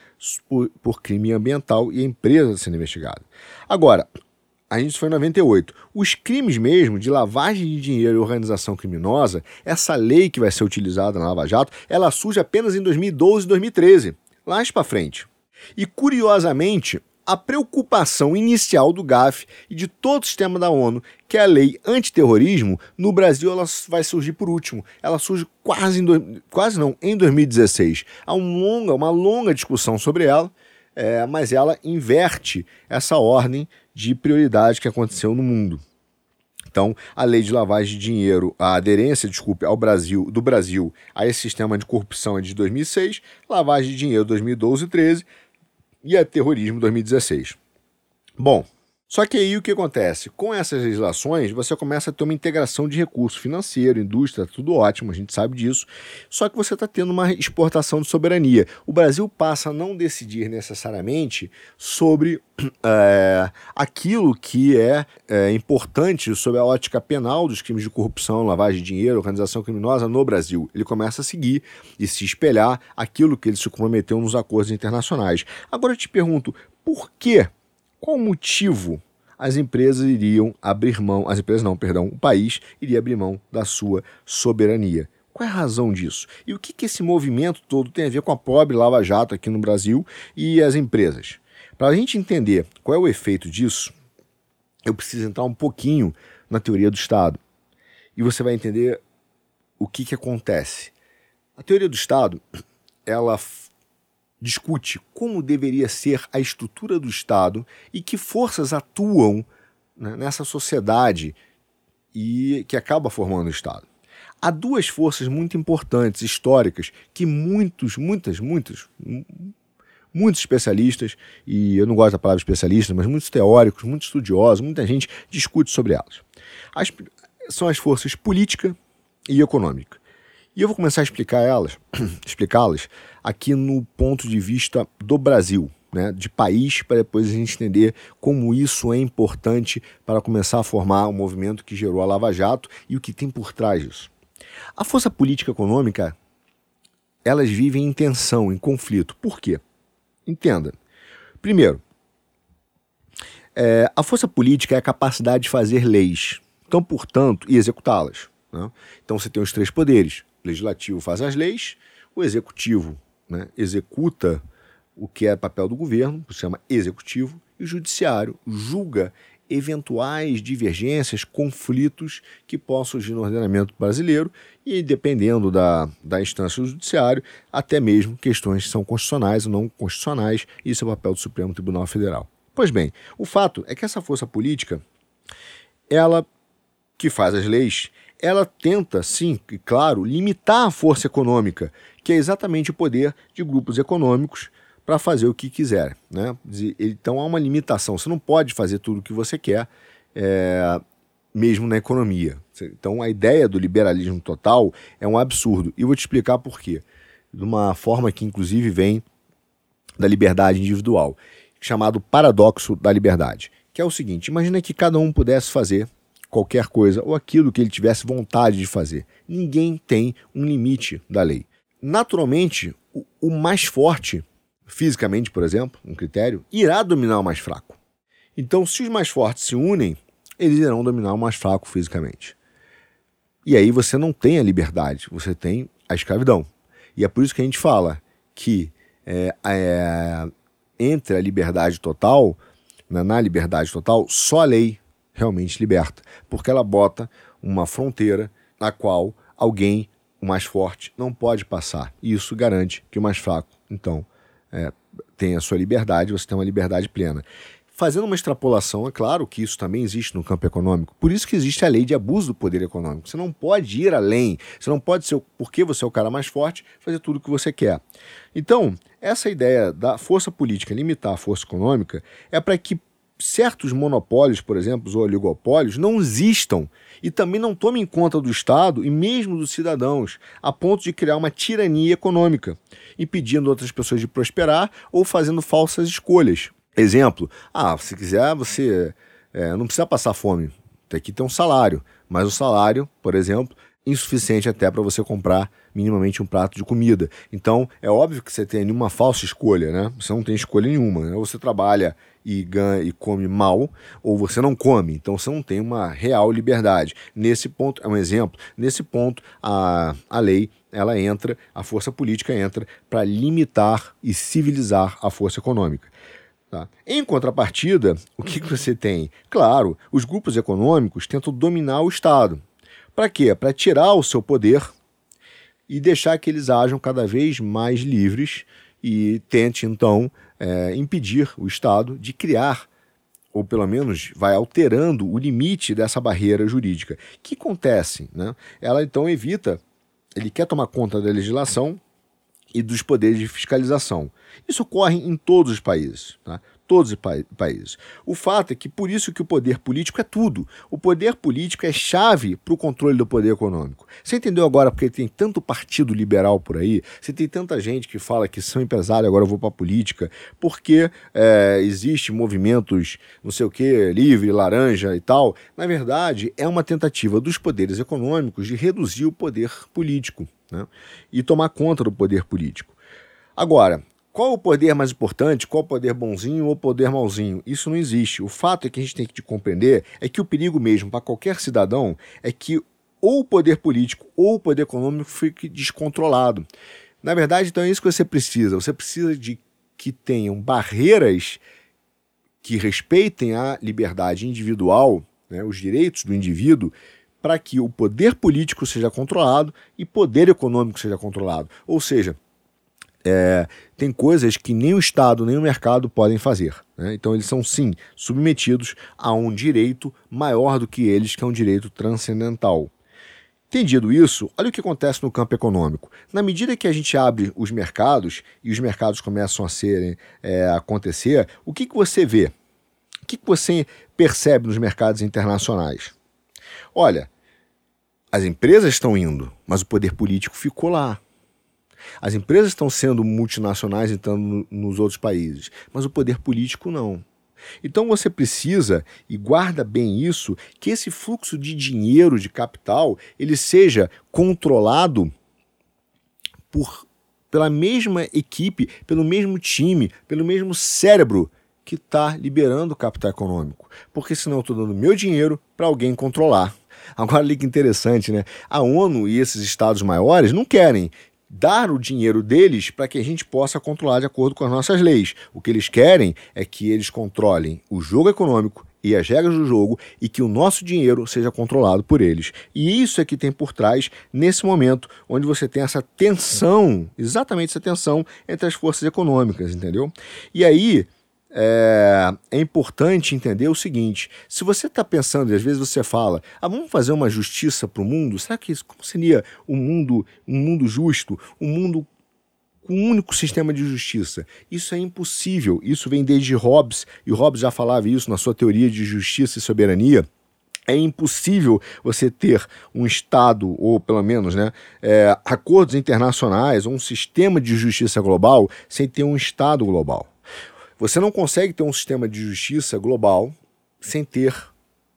por, por crime ambiental e a empresa sendo investigada. Agora, a gente foi em 98. Os crimes mesmo de lavagem de dinheiro e organização criminosa, essa lei que vai ser utilizada na Lava Jato, ela surge apenas em 2012 e 2013, lá para frente. E curiosamente, a preocupação inicial do GAF e de todo o sistema da ONU, que é a lei antiterrorismo, no Brasil ela vai surgir por último. Ela surge quase em quase não, em 2016. Há um longa, uma longa discussão sobre ela, é, mas ela inverte essa ordem de prioridade que aconteceu no mundo. Então, a lei de lavagem de dinheiro, a aderência, desculpe, ao Brasil, do Brasil a esse sistema de corrupção é de 2006, lavagem de dinheiro 2012 e 13, e a terrorismo 2016. Bom, só que aí o que acontece? Com essas legislações, você começa a ter uma integração de recurso financeiro, indústria, tudo ótimo, a gente sabe disso. Só que você está tendo uma exportação de soberania. O Brasil passa a não decidir necessariamente sobre é, aquilo que é, é, importante sobre a ótica penal dos crimes de corrupção, lavagem de dinheiro, organização criminosa no Brasil. Ele começa a seguir e se espelhar aquilo que ele se comprometeu nos acordos internacionais. Agora eu te pergunto, por que qual motivo as empresas iriam abrir mão, as empresas não, perdão, o país iria abrir mão da sua soberania? Qual é a razão disso? E o que, que esse movimento todo tem a ver com a pobre Lava Jato aqui no Brasil e as empresas? Para a gente entender qual é o efeito disso, eu preciso entrar um pouquinho na teoria do Estado. E você vai entender o que, que acontece. A teoria do Estado, ela discute como deveria ser a estrutura do Estado e que forças atuam né, nessa sociedade e que acaba formando o Estado. Há duas forças muito importantes, históricas, que muitos, muitas, muitos, muitos especialistas, e eu não gosto da palavra especialista, mas muitos teóricos, muitos estudiosos, muita gente discute sobre elas. As, são as forças política e econômica. E eu vou começar a explicar elas, explicá-las aqui no ponto de vista do Brasil, né, de país, para depois a gente entender como isso é importante para começar a formar o movimento que gerou a Lava Jato e o que tem por trás disso. A força política econômica, elas vivem em tensão, em conflito. Por quê? Entenda. Primeiro, é, a força política é a capacidade de fazer leis, então, portanto, e executá-las. Né? Então você tem os três poderes: legislativo faz as leis, o executivo né, executa o que é papel do governo, se chama executivo, e o judiciário julga eventuais divergências, conflitos que possam surgir no ordenamento brasileiro e, dependendo da, da instância do judiciário, até mesmo questões que são constitucionais ou não constitucionais, isso é o papel do Supremo Tribunal Federal. Pois bem, o fato é que essa força política, ela que faz as leis, ela tenta, sim, claro, limitar a força econômica, que é exatamente o poder de grupos econômicos para fazer o que quiser. Né? Então há uma limitação. Você não pode fazer tudo o que você quer, é, mesmo na economia. Então a ideia do liberalismo total é um absurdo. E vou te explicar por quê. De uma forma que, inclusive, vem da liberdade individual, chamado paradoxo da liberdade. Que é o seguinte: imagina que cada um pudesse fazer qualquer coisa ou aquilo que ele tivesse vontade de fazer. Ninguém tem um limite da lei. Naturalmente, o, mais forte, fisicamente, por exemplo, um critério, irá dominar o mais fraco. Então, se os mais fortes se unem, eles irão dominar o mais fraco fisicamente. E aí você não tem a liberdade, você tem a escravidão. E é por isso que a gente fala que é, é, entre a liberdade total, na, na liberdade total, só a lei realmente liberta, porque ela bota uma fronteira na qual alguém, o mais forte não pode passar. E isso garante que o mais fraco, então, é, tem a sua liberdade, você tem uma liberdade plena. Fazendo uma extrapolação, é claro que isso também existe no campo econômico. Por isso que existe a lei de abuso do poder econômico. Você não pode ir além. Você não pode ser, porque você é o cara mais forte, fazer tudo o que você quer. Então, essa ideia da força política limitar a força econômica é para que certos monopólios, por exemplo, os oligopólios, não existam e também não tomem conta do Estado e mesmo dos cidadãos, a ponto de criar uma tirania econômica, impedindo outras pessoas de prosperar ou fazendo falsas escolhas. Exemplo, ah, se quiser, você é, não precisa passar fome, tem que ter um salário, mas o salário, por exemplo, insuficiente até para você comprar minimamente um prato de comida. Então, é óbvio que você tem uma falsa escolha, né? Você não tem escolha nenhuma. Né? Ou você trabalha e ganha e come mal, ou você não come. Então, você não tem uma real liberdade. Nesse ponto, é um exemplo, nesse ponto, a, a lei ela entra, a força política entra para limitar e civilizar a força econômica. Tá? Em contrapartida, o que, que você tem? Claro, os grupos econômicos tentam dominar o Estado. Para quê? Para tirar o seu poder e deixar que eles ajam cada vez mais livres e tente, então, é, impedir o Estado de criar, ou pelo menos vai alterando o limite dessa barreira jurídica. O que acontece? Né? Ela, então, evita, ele quer tomar conta da legislação e dos poderes de fiscalização. Isso ocorre em todos os países. Tá? Todos os pa países. O fato é que por isso que o poder político é tudo. O poder político é chave para o controle do poder econômico. Você entendeu agora porque tem tanto partido liberal por aí? Você tem tanta gente que fala que são empresário, agora eu vou para política, porque é, existe movimentos, não sei o que, livre, laranja e tal. Na verdade, é uma tentativa dos poderes econômicos de reduzir o poder político né? e tomar conta do poder político. Agora, qual o poder mais importante? Qual o poder bonzinho ou poder malzinho? Isso não existe. O fato é que a gente tem que compreender é que o perigo mesmo para qualquer cidadão é que ou o poder político ou o poder econômico fique descontrolado. Na verdade, então é isso que você precisa. Você precisa de que tenham barreiras que respeitem a liberdade individual, né, os direitos do indivíduo, para que o poder político seja controlado e poder econômico seja controlado. Ou seja, é, tem coisas que nem o Estado nem o mercado podem fazer. Né? Então eles são sim submetidos a um direito maior do que eles, que é um direito transcendental. Entendido isso, olha o que acontece no campo econômico. Na medida que a gente abre os mercados e os mercados começam a serem, é, acontecer, o que, que você vê? O que, que você percebe nos mercados internacionais? Olha, as empresas estão indo, mas o poder político ficou lá. As empresas estão sendo multinacionais entrando nos outros países, mas o poder político não. Então você precisa, e guarda bem isso, que esse fluxo de dinheiro, de capital, ele seja controlado por, pela mesma equipe, pelo mesmo time, pelo mesmo cérebro que está liberando o capital econômico. Porque senão eu estou dando meu dinheiro para alguém controlar. Agora, olha que interessante, né? A ONU e esses estados maiores não querem dar o dinheiro deles para que a gente possa controlar de acordo com as nossas leis. O que eles querem é que eles controlem o jogo econômico e as regras do jogo e que o nosso dinheiro seja controlado por eles. E isso é que tem por trás nesse momento onde você tem essa tensão, exatamente essa tensão entre as forças econômicas, entendeu? E aí é, é, importante entender o seguinte: se você está pensando, e às vezes você fala, ah, vamos fazer uma justiça para o mundo, será que isso, como seria um mundo, um mundo justo, um mundo com um único sistema de justiça? Isso é impossível. Isso vem desde Hobbes, e Hobbes já falava isso na sua teoria de justiça e soberania. É impossível você ter um Estado, ou pelo menos né, é, acordos internacionais, ou um sistema de justiça global, sem ter um Estado global. Você não consegue ter um sistema de justiça global sem ter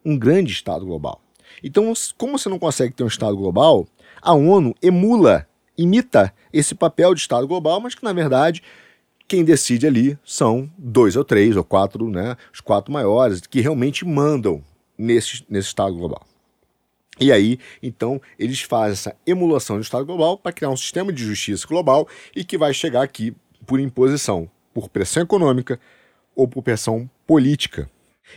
um grande Estado global. Então, como você não consegue ter um Estado global, a ONU emula, imita esse papel de Estado global, mas que na verdade quem decide ali são dois ou três ou quatro, né, os quatro maiores, que realmente mandam nesse, nesse Estado global. E aí, então, eles fazem essa emulação do Estado global para criar um sistema de justiça global e que vai chegar aqui por imposição por pressão econômica ou por pressão política.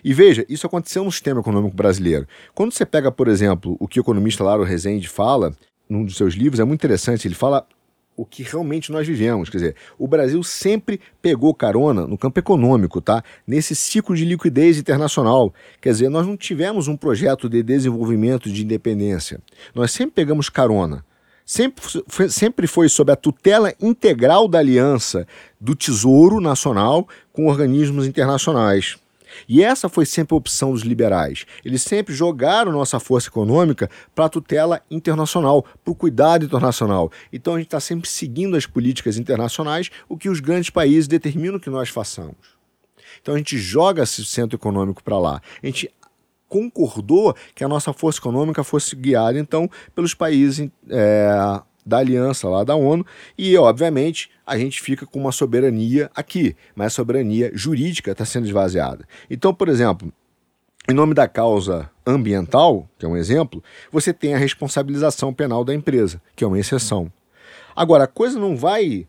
E veja, isso aconteceu no sistema econômico brasileiro. Quando você pega, por exemplo, o que o economista Laro Rezende fala, num dos seus livros, é muito interessante, ele fala o que realmente nós vivemos. Quer dizer, o Brasil sempre pegou carona no campo econômico, tá? Nesse ciclo de liquidez internacional. Quer dizer, nós não tivemos um projeto de desenvolvimento de independência. Nós sempre pegamos carona. Sempre foi, sempre foi sob a tutela integral da aliança do Tesouro Nacional com organismos internacionais. E essa foi sempre a opção dos liberais. Eles sempre jogaram nossa força econômica para a tutela internacional, para o cuidado internacional. Então a gente está sempre seguindo as políticas internacionais, o que os grandes países determinam que nós façamos. Então a gente joga esse centro econômico para lá. A gente concordou que a nossa força econômica fosse guiada, então, pelos países é, da aliança lá da ONU e, obviamente, a gente fica com uma soberania aqui, mas a soberania jurídica está sendo esvaziada. Então, por exemplo, em nome da causa ambiental, que é um exemplo, você tem a responsabilização penal da empresa, que é uma exceção. Agora, a coisa não vai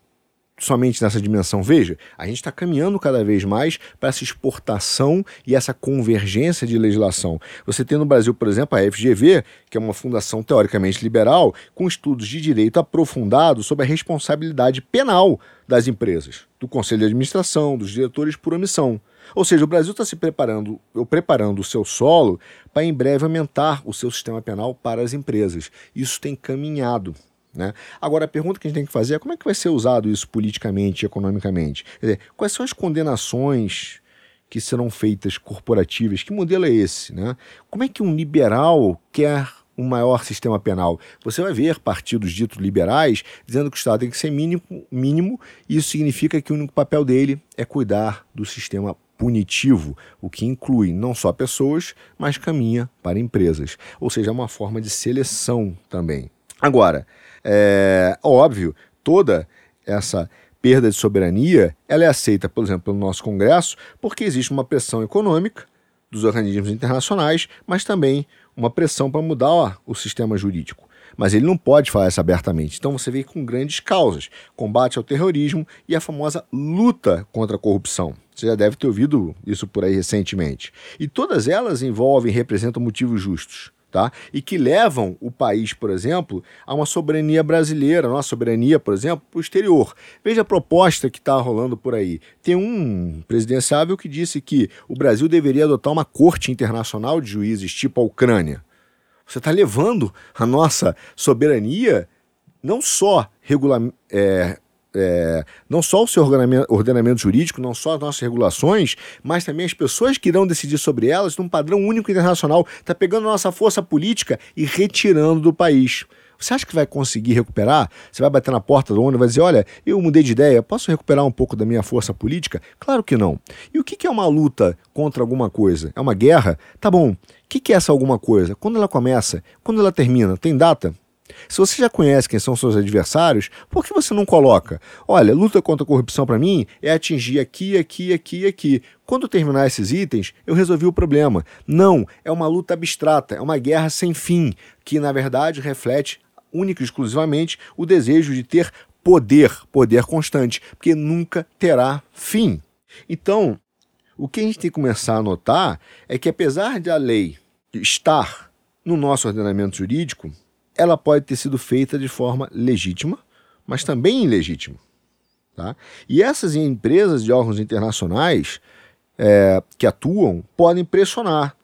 somente nessa dimensão. Veja, a gente está caminhando cada vez mais para essa exportação e essa convergência de legislação. Você tem no Brasil, por exemplo, a FGV, que é uma fundação teoricamente liberal, com estudos de direito aprofundado sobre a responsabilidade penal das empresas, do conselho de administração, dos diretores por omissão. Ou seja, o Brasil está se preparando, ou preparando o seu solo para em breve aumentar o seu sistema penal para as empresas. Isso tem caminhado. Né? Agora, a pergunta que a gente tem que fazer é como é que vai ser usado isso politicamente e economicamente? Dizer, quais são as condenações que serão feitas corporativas? Que modelo é esse? Né? Como é que um liberal quer um maior sistema penal? Você vai ver partidos ditos liberais dizendo que o Estado tem que ser mínimo, mínimo e isso significa que o único papel dele é cuidar do sistema punitivo, o que inclui não só pessoas, mas caminha para empresas. Ou seja, é uma forma de seleção também. Agora, é óbvio, toda essa perda de soberania ela é aceita, por exemplo, pelo nosso Congresso, porque existe uma pressão econômica dos organismos internacionais, mas também uma pressão para mudar ó, o sistema jurídico. Mas ele não pode falar isso abertamente. Então você vê com grandes causas: combate ao terrorismo e a famosa luta contra a corrupção. Você já deve ter ouvido isso por aí recentemente. E todas elas envolvem e representam motivos justos tá? e que levam o país, por exemplo, a uma soberania brasileira, nossa soberania, por exemplo, para o exterior. Veja a proposta que está rolando por aí. Tem um presidenciável que disse que o Brasil deveria adotar uma corte internacional de juízes, tipo a Ucrânia. Você está levando a nossa soberania não só regular, é, é, não só o seu ordenamento, ordenamento, jurídico, não só as nossas regulações, mas também as pessoas que irão decidir sobre elas num padrão único internacional. Está pegando a nossa força política e retirando do país. Você acha que vai conseguir recuperar? Você vai bater na porta do ONU e vai dizer: olha, eu mudei de ideia, posso recuperar um pouco da minha força política? Claro que não. E o que é uma luta contra alguma coisa? É uma guerra? Tá bom. O que é essa alguma coisa? Quando ela começa? Quando ela termina? Tem data? Se você já conhece quem são seus adversários, por que você não coloca? Olha, luta contra a corrupção para mim é atingir aqui, aqui, aqui, aqui. Quando terminar esses itens, eu resolvi o problema. Não, é uma luta abstrata, é uma guerra sem fim, que na verdade reflete única e exclusivamente o desejo de ter poder, poder constante, porque nunca terá fim. Então, o que a gente tem que começar a notar é que apesar de a lei estar no nosso ordenamento jurídico, ela pode ter sido feita de forma legítima, mas também ilegítima. Tá? E essas empresas de órgãos internacionais é, que atuam podem pressionar.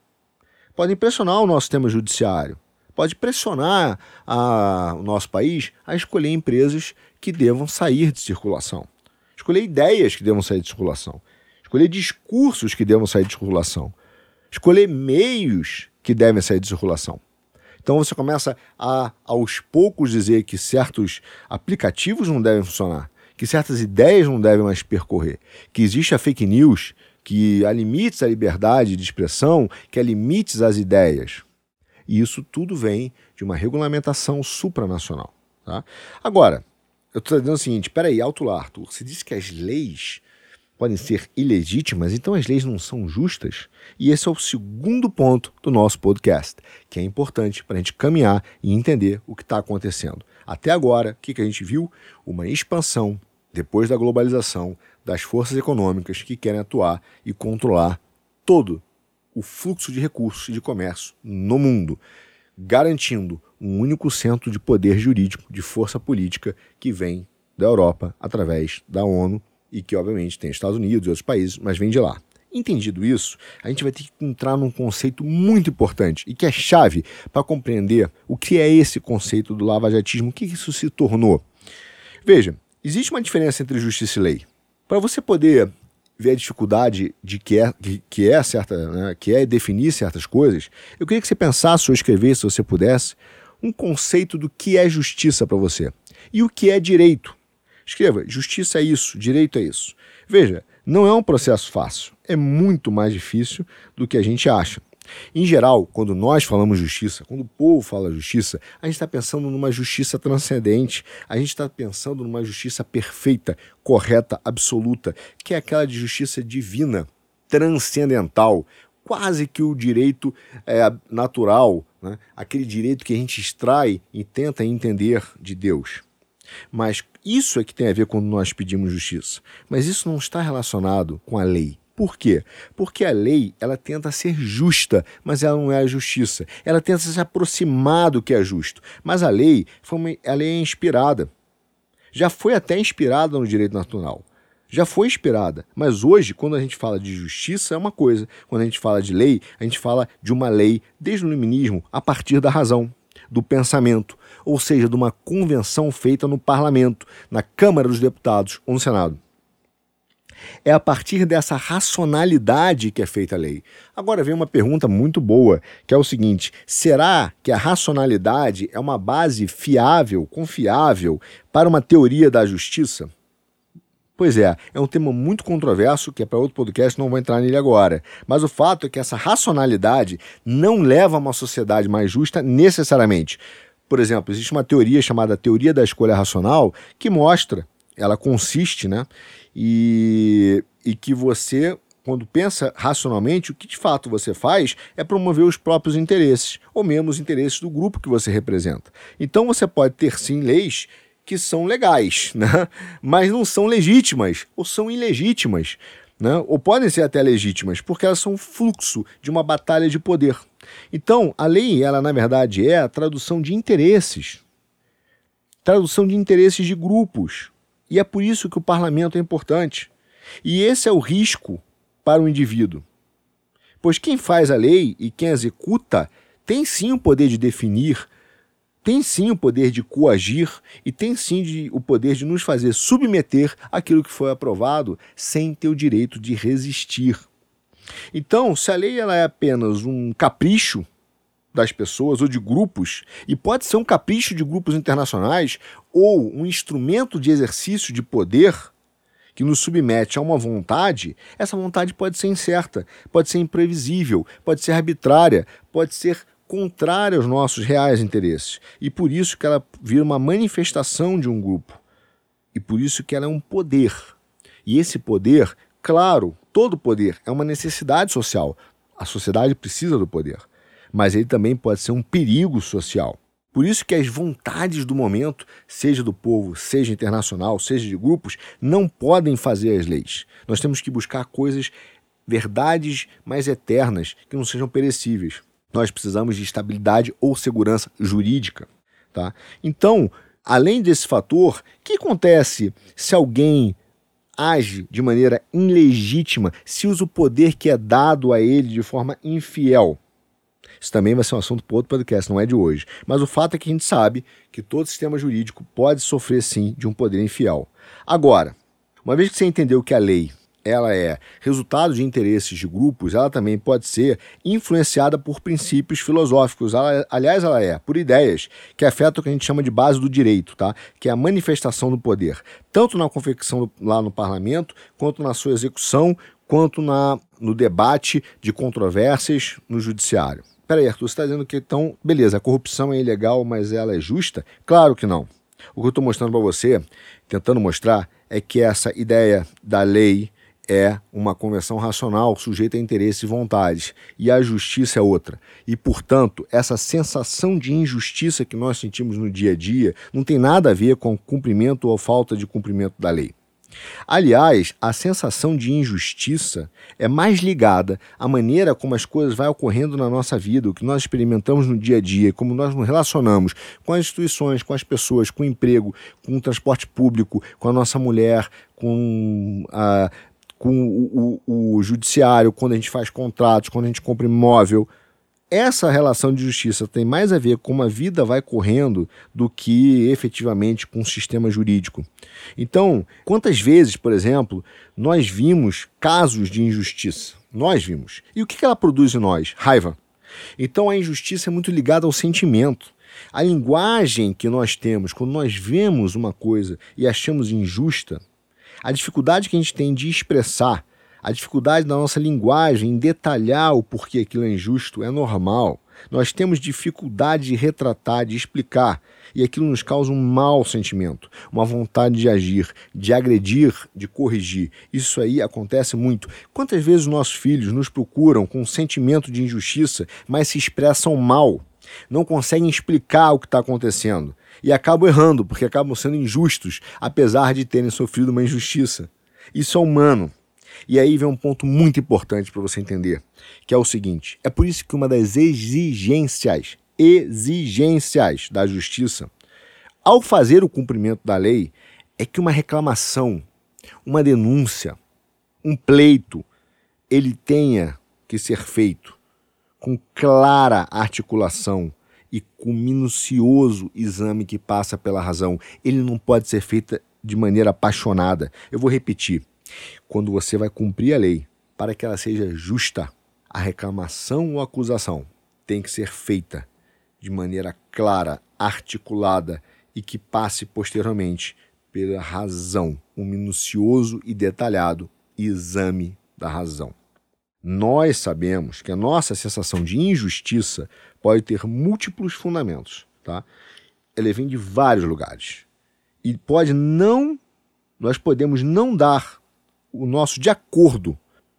Podem pressionar o nosso sistema judiciário, pode pressionar a, o nosso país a escolher empresas que devam sair de circulação, escolher ideias que devam sair de circulação, escolher discursos que devam sair de circulação, escolher meios que devem sair de circulação. Então você começa a, aos poucos, dizer que certos aplicativos não devem funcionar, que certas ideias não devem mais percorrer, que existe a fake news, que há limites à liberdade de expressão, que há limites às ideias. E isso tudo vem de uma regulamentação supranacional. Tá? Agora, eu estou dizendo o seguinte: peraí, alto lá, Arthur, você disse que as leis podem ser ilegítimas, então as leis não são justas? E esse é o segundo ponto do nosso podcast, que é importante para a gente caminhar e entender o que está acontecendo. Até agora, o que, que a gente viu? Uma expansão, depois da globalização, das forças econômicas que querem atuar e controlar todo o fluxo de recursos e de comércio no mundo. garantindo um único centro de poder jurídico, de força política que vem da Europa através da ONU e que, obviamente, tem Estados Unidos e outros países, mas vem de lá. Entendido isso, a gente vai ter que entrar num conceito muito importante e que é chave para compreender o que é esse conceito do lavajatismo, o que isso se tornou. Veja, existe uma diferença entre justiça e lei. Para você poder ver a dificuldade de que é, que é certa, né, que é definir certas coisas, eu queria que você pensasse ou escrevesse, se você pudesse, um conceito do que é justiça para você e o que é direito. Escreva: justiça é isso, direito é isso. Veja, não é um processo fácil, é muito mais difícil do que a gente acha. Em geral, quando nós falamos justiça, quando o povo fala justiça, a gente está pensando numa justiça transcendente, a gente está pensando numa justiça perfeita, correta, absoluta, que é aquela de justiça divina, transcendental, quase que o direito é, natural, né? aquele direito que a gente extrai e tenta entender de Deus. Mas isso é que tem a ver quando nós pedimos justiça. Mas isso não está relacionado com a lei. Por quê? Porque a lei ela tenta ser justa, mas ela não é a justiça. Ela tenta se aproximar do que é justo. Mas a lei, foi uma, a lei é inspirada. Já foi até inspirada no direito natural. Já foi inspirada. Mas hoje, quando a gente fala de justiça, é uma coisa. Quando a gente fala de lei, a gente fala de uma lei, desde o iluminismo, a partir da razão do pensamento, ou seja, de uma convenção feita no parlamento, na Câmara dos Deputados ou no Senado. É a partir dessa racionalidade que é feita a lei. Agora vem uma pergunta muito boa, que é o seguinte: será que a racionalidade é uma base fiável, confiável para uma teoria da justiça? Pois é, é um tema muito controverso que é para outro podcast, não vou entrar nele agora. Mas o fato é que essa racionalidade não leva a uma sociedade mais justa necessariamente. Por exemplo, existe uma teoria chamada teoria da escolha racional que mostra, ela consiste, né, e, e que você quando pensa racionalmente, o que de fato você faz é promover os próprios interesses, ou mesmo os interesses do grupo que você representa. Então você pode ter sim leis que são legais, né? mas não são legítimas ou são ilegítimas. Né? Ou podem ser até legítimas, porque elas são fluxo de uma batalha de poder. Então, a lei, ela na verdade é a tradução de interesses. Tradução de interesses de grupos. E é por isso que o parlamento é importante. E esse é o risco para o indivíduo. Pois quem faz a lei e quem executa tem sim o poder de definir tem sim o poder de coagir e tem sim de, o poder de nos fazer submeter aquilo que foi aprovado sem ter o direito de resistir. Então, se a lei ela é apenas um capricho das pessoas ou de grupos, e pode ser um capricho de grupos internacionais ou um instrumento de exercício de poder que nos submete a uma vontade, essa vontade pode ser incerta, pode ser imprevisível, pode ser arbitrária, pode ser contrária aos nossos reais interesses. E por isso que ela vira uma manifestação de um grupo. E por isso que ela é um poder. E esse poder, claro, todo poder é uma necessidade social. A sociedade precisa do poder. Mas ele também pode ser um perigo social. Por isso que as vontades do momento, seja do povo, seja internacional, seja de grupos, não podem fazer as leis. Nós temos que buscar coisas, verdades mais eternas, que não sejam perecíveis nós precisamos de estabilidade ou segurança jurídica. Tá? Então, além desse fator, o que acontece se alguém age de maneira ilegítima, se usa o poder que é dado a ele de forma infiel? Isso também vai ser um assunto para outro podcast, não é de hoje. Mas o fato é que a gente sabe que todo sistema jurídico pode sofrer sim de um poder infiel. Agora, uma vez que você entendeu que a lei ela é resultado de interesses de grupos, ela também pode ser influenciada por princípios filosóficos. Ela, aliás, ela é por ideias que afetam o que a gente chama de base do direito, tá? que é a manifestação do poder, tanto na confecção lá no parlamento, quanto na sua execução, quanto na, no debate de controvérsias no judiciário. Peraí, Arthur, você está dizendo que então, beleza, a corrupção é ilegal, mas ela é justa? Claro que não. O que eu estou mostrando para você, tentando mostrar, é que essa ideia da lei, é uma conversão racional sujeita a interesse e vontades, e a justiça é outra. E, portanto, essa sensação de injustiça que nós sentimos no dia a dia não tem nada a ver com cumprimento ou falta de cumprimento da lei. Aliás, a sensação de injustiça é mais ligada à maneira como as coisas vão ocorrendo na nossa vida, o que nós experimentamos no dia a dia, como nós nos relacionamos com as instituições, com as pessoas, com o emprego, com o transporte público, com a nossa mulher, com a com o, o, o, judiciário, quando a gente faz contratos, quando a gente compra imóvel essa relação de justiça tem mais a ver com como a vida vai correndo do que efetivamente com o sistema jurídico. Então, quantas vezes, por exemplo, nós vimos casos de injustiça? Nós vimos. E o que ela produz em nós? Raiva. Então, a injustiça é muito ligada ao sentimento. A linguagem que nós temos quando nós vemos uma coisa e achamos injusta, a dificuldade que a gente tem de expressar a dificuldade da nossa linguagem em detalhar o porquê aquilo é injusto é normal. Nós temos dificuldade de retratar, de explicar, e aquilo nos causa um mau sentimento, uma vontade de agir, de agredir, de corrigir. Isso aí acontece muito. Quantas vezes nossos filhos nos procuram com um sentimento de injustiça, mas se expressam mal, não conseguem explicar o que está acontecendo e acabam errando, porque acabam sendo injustos, apesar de terem sofrido uma injustiça. Isso é humano. E aí vem um ponto muito importante para você entender, que é o seguinte: é por isso que uma das exigências, exigências da justiça, ao fazer o cumprimento da lei, é que uma reclamação, uma denúncia, um pleito, ele tenha que ser feito com clara articulação e com minucioso exame que passa pela razão. Ele não pode ser feito de maneira apaixonada. Eu vou repetir. Quando você vai cumprir a lei para que ela seja justa, a reclamação ou acusação tem que ser feita de maneira clara, articulada e que passe posteriormente pela razão, um minucioso e detalhado exame da razão. Nós sabemos que a nossa sensação de injustiça pode ter múltiplos fundamentos, tá? Ela vem de vários lugares. E pode não nós podemos não dar o nosso de acordo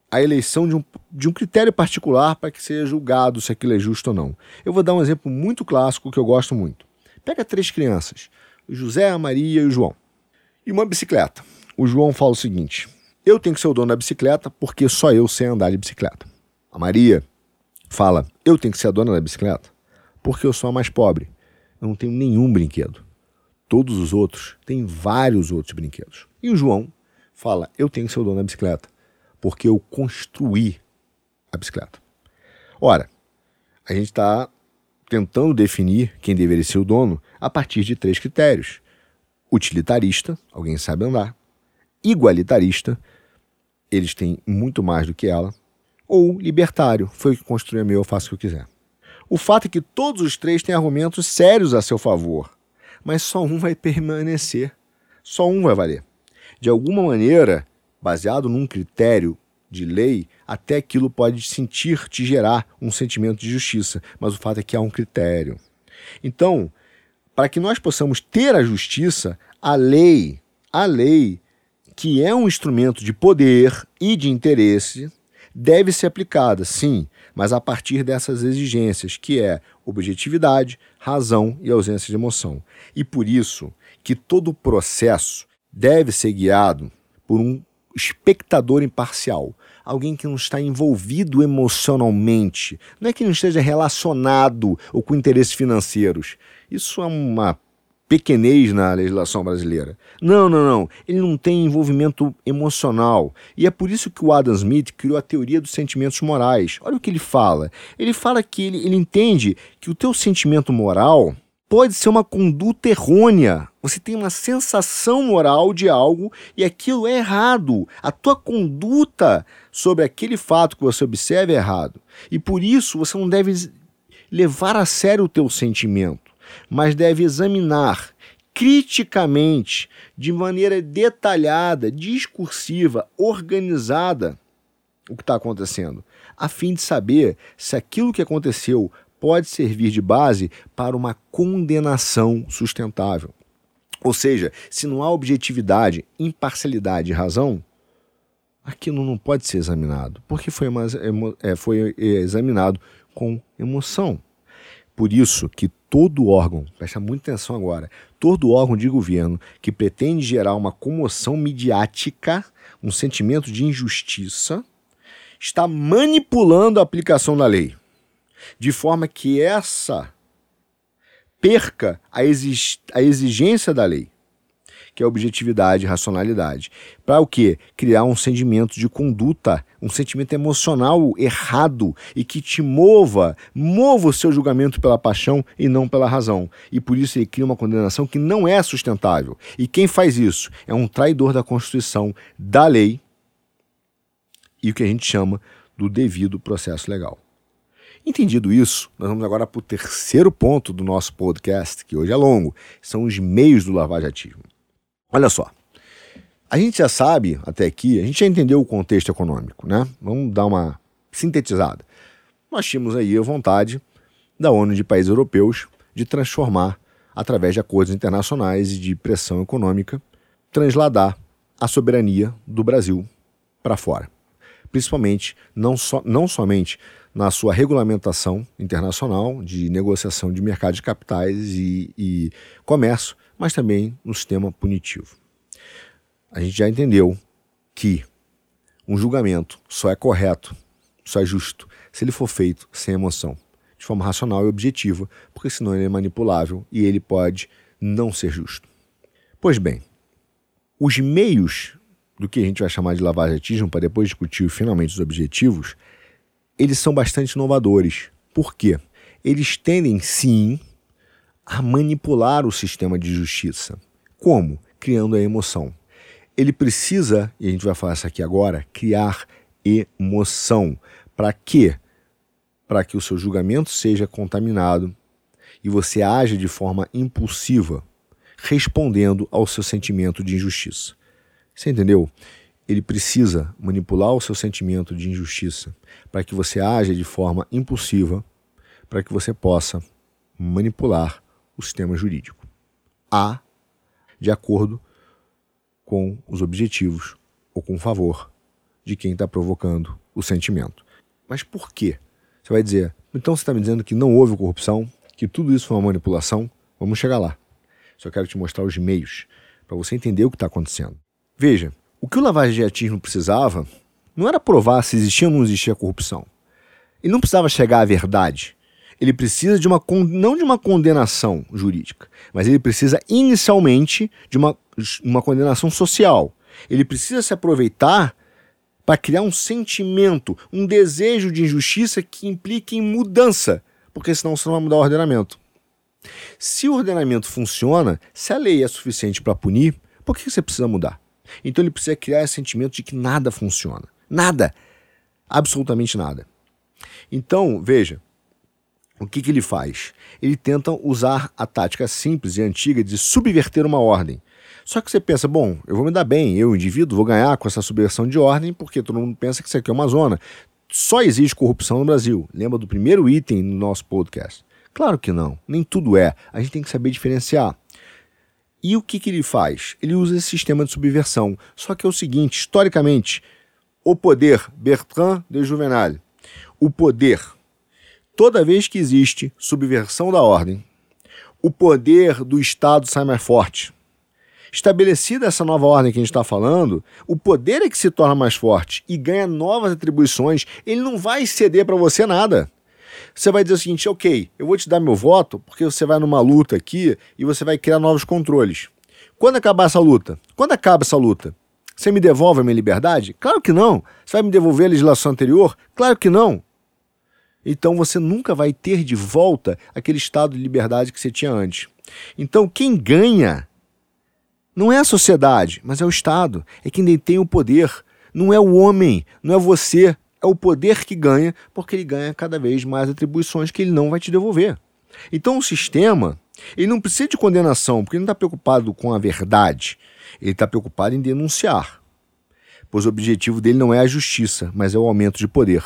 a eleição de um, de um critério particular para que seja julgado se aquilo é justo ou não. Eu vou dar um exemplo muito clássico que eu gosto muito. Pega três crianças, o José, a Maria e o João, e uma bicicleta. O João fala o seguinte: eu tenho que ser o dono da bicicleta porque só eu sei andar de bicicleta. A Maria fala: eu tenho que ser a dona da bicicleta porque eu sou a mais pobre. Eu não tenho nenhum brinquedo. Todos os outros têm vários outros brinquedos. E o João fala: Eu tenho que ser o dono da bicicleta, porque eu construí a bicicleta. Ora, a gente está tentando definir quem deveria ser o dono a partir de três critérios: utilitarista, alguém sabe andar, igualitarista, eles têm muito mais do que ela, ou libertário, foi o que construiu meu, eu faço o que eu quiser. O fato é que todos os três têm argumentos sérios a seu favor, mas só um vai permanecer, só um vai valer de alguma maneira, baseado num critério de lei, até aquilo pode sentir, te gerar um sentimento de justiça, mas o fato é que há um critério. Então, para que nós possamos ter a justiça, a lei, a lei, que é um instrumento de poder e de interesse, deve ser aplicada, sim, mas a partir dessas exigências, que é objetividade, razão e ausência de emoção. E por isso que todo o processo deve ser guiado por um espectador imparcial, alguém que não está envolvido emocionalmente, não é que não esteja relacionado ou com interesses financeiros. Isso é uma pequenez na legislação brasileira. Não, não, não. Ele não tem envolvimento emocional. E é por isso que o Adam Smith criou a teoria dos sentimentos morais. Olha o que ele fala. Ele fala que ele, ele entende que o teu sentimento moral pode ser uma conduta errônea. Você tem uma sensação moral de algo e aquilo é errado. A tua conduta sobre aquele fato que você observa é errado. E por isso você não deve levar a sério o teu sentimento, mas deve examinar criticamente, de maneira detalhada, discursiva, organizada o que está acontecendo, a fim de saber se aquilo que aconteceu pode servir de base para uma condenação sustentável. Ou seja, se não há objetividade, imparcialidade e razão, aquilo não pode ser examinado, porque foi, uma, é, foi é, examinado com emoção. Por isso que todo órgão, presta muita atenção agora, todo órgão de governo que pretende gerar uma comoção midiática, um sentimento de injustiça, está manipulando a aplicação da lei, de forma que essa perca a, a exigência da lei que é objetividade racionalidade. Para o quê? Criar um sentimento de conduta, um sentimento emocional errado e que te mova, mova o seu julgamento pela paixão e não pela razão. E por isso ele cria uma condenação que não é sustentável. E quem faz isso é um traidor da Constituição, da lei e o que a gente chama do devido processo legal. Entendido isso, nós vamos agora para o terceiro ponto do nosso podcast, que hoje é longo, são os meios do lavajatismo. Olha só. A gente já sabe até aqui, a gente já entendeu o contexto econômico, né? Vamos dar uma sintetizada. Nós tínhamos aí a vontade da ONU de países europeus de transformar, através de acordos internacionais e de pressão econômica, transladar a soberania do Brasil para fora. Principalmente, não, so, não somente na sua regulamentação internacional de negociação de mercado de capitais e, e comércio, mas também no sistema punitivo. A gente já entendeu que um julgamento só é correto, só é justo, se ele for feito sem emoção, de forma racional e objetiva, porque senão ele é manipulável e ele pode não ser justo. Pois bem, os meios do que a gente vai chamar de lavajatismo, para depois discutir finalmente os objetivos, eles são bastante inovadores. Por quê? Eles tendem, sim, a manipular o sistema de justiça. Como? Criando a emoção. Ele precisa, e a gente vai falar isso aqui agora, criar emoção. Para quê? Para que o seu julgamento seja contaminado e você haja de forma impulsiva, respondendo ao seu sentimento de injustiça. Você entendeu? Ele precisa manipular o seu sentimento de injustiça para que você haja de forma impulsiva, para que você possa manipular o sistema jurídico. A, de acordo com os objetivos ou com o favor de quem está provocando o sentimento. Mas por quê? Você vai dizer, então você está me dizendo que não houve corrupção, que tudo isso foi uma manipulação? Vamos chegar lá. Só quero te mostrar os meios para você entender o que está acontecendo. Veja, o que o lavajatismo precisava não era provar se existia ou não existia corrupção. Ele não precisava chegar à verdade ele precisa de uma não de uma condenação jurídica, mas ele precisa inicialmente de uma, uma condenação social. Ele precisa se aproveitar para criar um sentimento, um desejo de injustiça que implique em mudança, porque senão você não vai mudar o ordenamento. Se o ordenamento funciona, se a lei é suficiente para punir, por que você precisa mudar? Então ele precisa criar esse sentimento de que nada funciona. Nada. Absolutamente nada. Então, veja, o que, que ele faz? Ele tenta usar a tática simples e antiga de subverter uma ordem. Só que você pensa, bom, eu vou me dar bem, eu, indivíduo, vou ganhar com essa subversão de ordem, porque todo mundo pensa que isso aqui é uma zona. Só existe corrupção no Brasil. Lembra do primeiro item no nosso podcast? Claro que não, nem tudo é. A gente tem que saber diferenciar. E o que, que ele faz? Ele usa esse sistema de subversão. Só que é o seguinte, historicamente, o poder, Bertrand de Juvenal, o poder toda vez que existe subversão da ordem, o poder do Estado sai mais forte. Estabelecida essa nova ordem que a gente está falando, o poder é que se torna mais forte e ganha novas atribuições. Ele não vai ceder para você nada. Você vai dizer o seguinte: ok, eu vou te dar meu voto porque você vai numa luta aqui e você vai criar novos controles. Quando acabar essa luta? Quando acaba essa luta? Você me devolve a minha liberdade? Claro que não. Você vai me devolver a legislação anterior? Claro que não. Então você nunca vai ter de volta aquele estado de liberdade que você tinha antes. Então quem ganha não é a sociedade, mas é o Estado, é quem detém o poder. Não é o homem, não é você, é o poder que ganha, porque ele ganha cada vez mais atribuições que ele não vai te devolver. Então o sistema, ele não precisa de condenação, porque ele não está preocupado com a verdade, ele está preocupado em denunciar. Pois o objetivo dele não é a justiça, mas é o aumento de poder.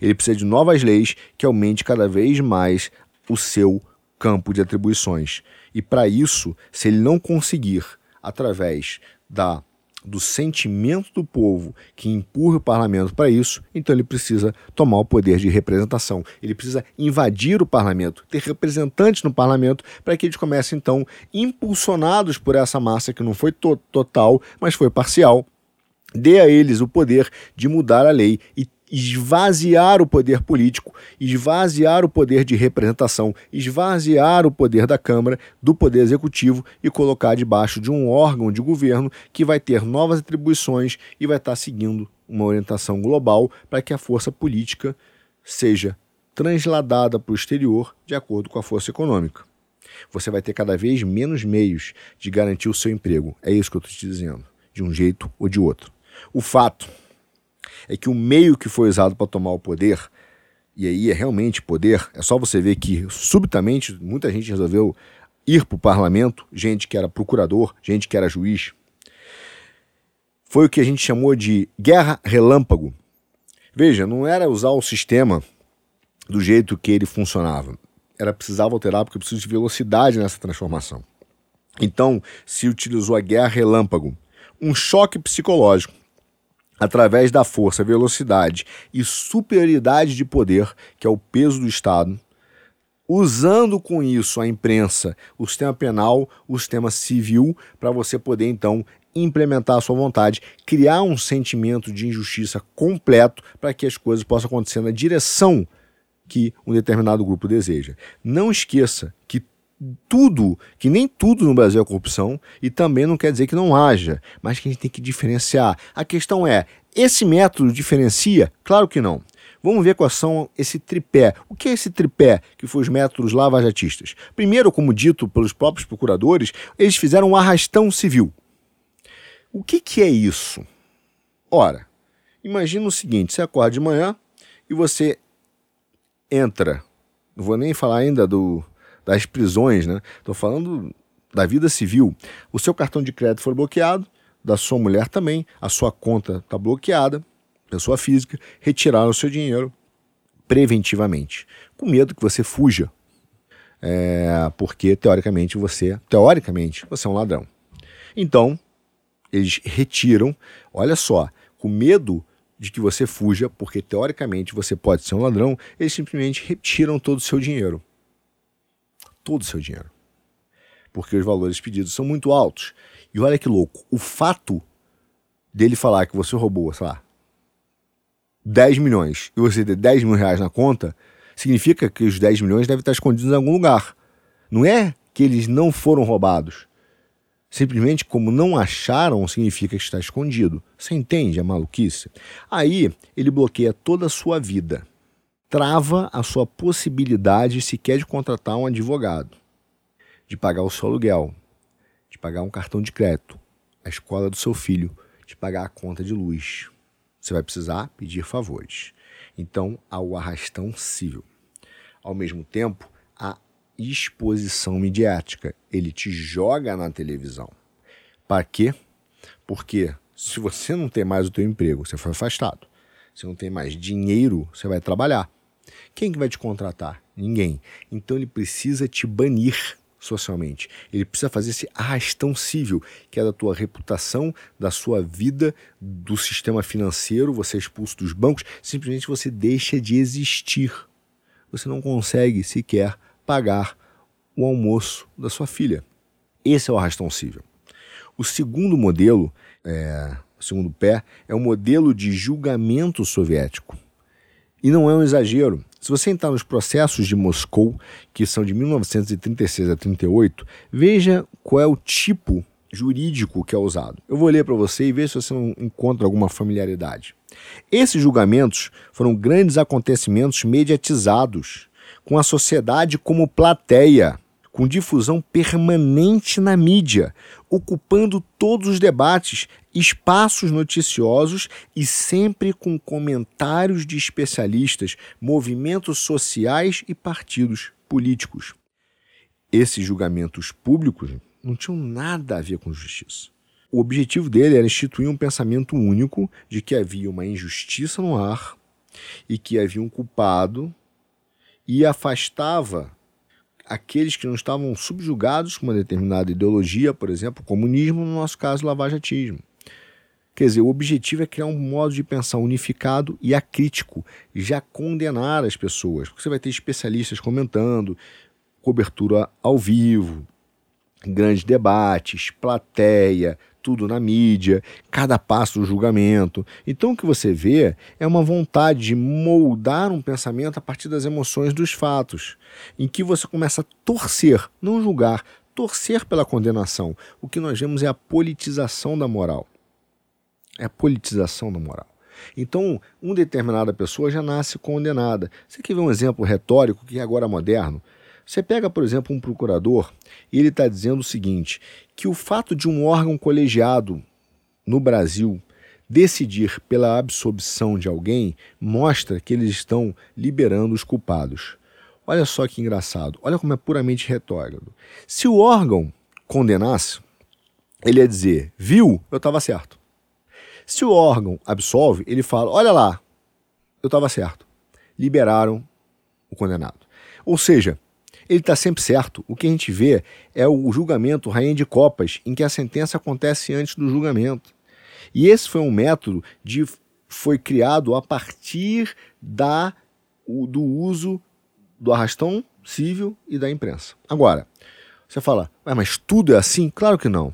Ele precisa de novas leis que aumente cada vez mais o seu campo de atribuições. E para isso, se ele não conseguir, através da do sentimento do povo que empurra o parlamento para isso, então ele precisa tomar o poder de representação. Ele precisa invadir o parlamento, ter representantes no parlamento, para que eles comecem, então, impulsionados por essa massa que não foi to total, mas foi parcial, dê a eles o poder de mudar a lei e esvaziar o poder político, esvaziar o poder de representação, esvaziar o poder da Câmara, do poder executivo e colocar debaixo de um órgão de governo que vai ter novas atribuições e vai estar seguindo uma orientação global para que a força política seja transladada para o exterior de acordo com a força econômica. Você vai ter cada vez menos meios de garantir o seu emprego. É isso que eu estou te dizendo, de um jeito ou de outro. O fato é que o meio que foi usado para tomar o poder, e aí é realmente poder, é só você ver que subitamente muita gente resolveu ir para o parlamento, gente que era procurador, gente que era juiz. Foi o que a gente chamou de guerra relâmpago. Veja, não era usar o sistema do jeito que ele funcionava. Era precisava alterar porque precisa de velocidade nessa transformação. Então, se utilizou a guerra relâmpago, um choque psicológico através da força, velocidade e superioridade de poder, que é o peso do Estado, usando com isso a imprensa, o sistema penal, o sistema civil, para você poder então implementar a sua vontade, criar um sentimento de injustiça completo para que as coisas possam acontecer na direção que um determinado grupo deseja. Não esqueça que tudo, que nem tudo no Brasil é corrupção, e também não quer dizer que não haja, mas que a gente tem que diferenciar. A questão é: esse método diferencia? Claro que não. Vamos ver quais são esse tripé. O que é esse tripé que foi os métodos lavajatistas? Primeiro, como dito pelos próprios procuradores, eles fizeram um arrastão civil. O que, que é isso? Ora, imagina o seguinte: você acorda de manhã e você entra. Não vou nem falar ainda do, das prisões, né? Estou falando da vida civil. O seu cartão de crédito foi bloqueado, da sua mulher também, a sua conta está bloqueada, pessoa física, retiraram o seu dinheiro preventivamente, com medo que você fuja, é, porque teoricamente você, teoricamente, você é um ladrão. Então, eles retiram, olha só, com medo de que você fuja, porque teoricamente você pode ser um ladrão, eles simplesmente retiram todo o seu dinheiro todo o seu dinheiro. Porque os valores pedidos são muito altos. E olha que louco, o fato dele falar que você roubou, sei lá, 10 milhões e você ter 10 mil reais na conta, significa que os 10 milhões devem estar escondidos em algum lugar. Não é que eles não foram roubados. Simplesmente como não acharam, significa que está escondido. Você entende a maluquice? Aí ele bloqueia toda a sua vida trava a sua possibilidade sequer de contratar um advogado, de pagar o seu aluguel, de pagar um cartão de crédito, a escola do seu filho, de pagar a conta de luz. Você vai precisar pedir favores. Então, há o arrastão civil. Ao mesmo tempo, a exposição midiática. Ele te joga na televisão. Para quê? Porque se você não tem mais o teu emprego, você foi afastado. Se não tem mais dinheiro, você vai trabalhar. Quem que vai te contratar? Ninguém. Então ele precisa te banir socialmente. Ele precisa fazer esse arrastão civil, que é da tua reputação, da sua vida, do sistema financeiro, você é expulso dos bancos, simplesmente você deixa de existir. Você não consegue sequer pagar o almoço da sua filha. Esse é o arrastão civil. O segundo modelo, é, o segundo pé, é o modelo de julgamento soviético. E não é um exagero. Se você entrar nos processos de Moscou, que são de 1936 a 38, veja qual é o tipo jurídico que é usado. Eu vou ler para você e ver se você não encontra alguma familiaridade. Esses julgamentos foram grandes acontecimentos mediatizados, com a sociedade como plateia com difusão permanente na mídia, ocupando todos os debates, espaços noticiosos e sempre com comentários de especialistas, movimentos sociais e partidos políticos. Esses julgamentos públicos não tinham nada a ver com justiça. O objetivo dele era instituir um pensamento único de que havia uma injustiça no ar e que havia um culpado e afastava aqueles que não estavam subjugados com uma determinada ideologia, por exemplo, comunismo, no nosso caso, o lavajatismo. Quer dizer, o objetivo é criar um modo de pensar unificado e acrítico, já condenar as pessoas. Porque você vai ter especialistas comentando, cobertura ao vivo, grandes debates, plateia, tudo na mídia, cada passo do julgamento. Então o que você vê é uma vontade de moldar um pensamento a partir das emoções dos fatos, em que você começa a torcer, não julgar, torcer pela condenação. O que nós vemos é a politização da moral. É a politização da moral. Então, uma determinada pessoa já nasce condenada. Você quer ver um exemplo retórico que é agora moderno? Você pega, por exemplo, um procurador e ele está dizendo o seguinte: que o fato de um órgão colegiado no Brasil decidir pela absolvição de alguém mostra que eles estão liberando os culpados. Olha só que engraçado, olha como é puramente retórico. Se o órgão condenasse, ele ia dizer: viu, eu estava certo. Se o órgão absolve, ele fala: olha lá, eu estava certo. Liberaram o condenado. Ou seja, ele está sempre certo. O que a gente vê é o julgamento rainha de copas, em que a sentença acontece antes do julgamento. E esse foi um método de foi criado a partir da do uso do arrastão civil e da imprensa. Agora, você fala, mas tudo é assim? Claro que não.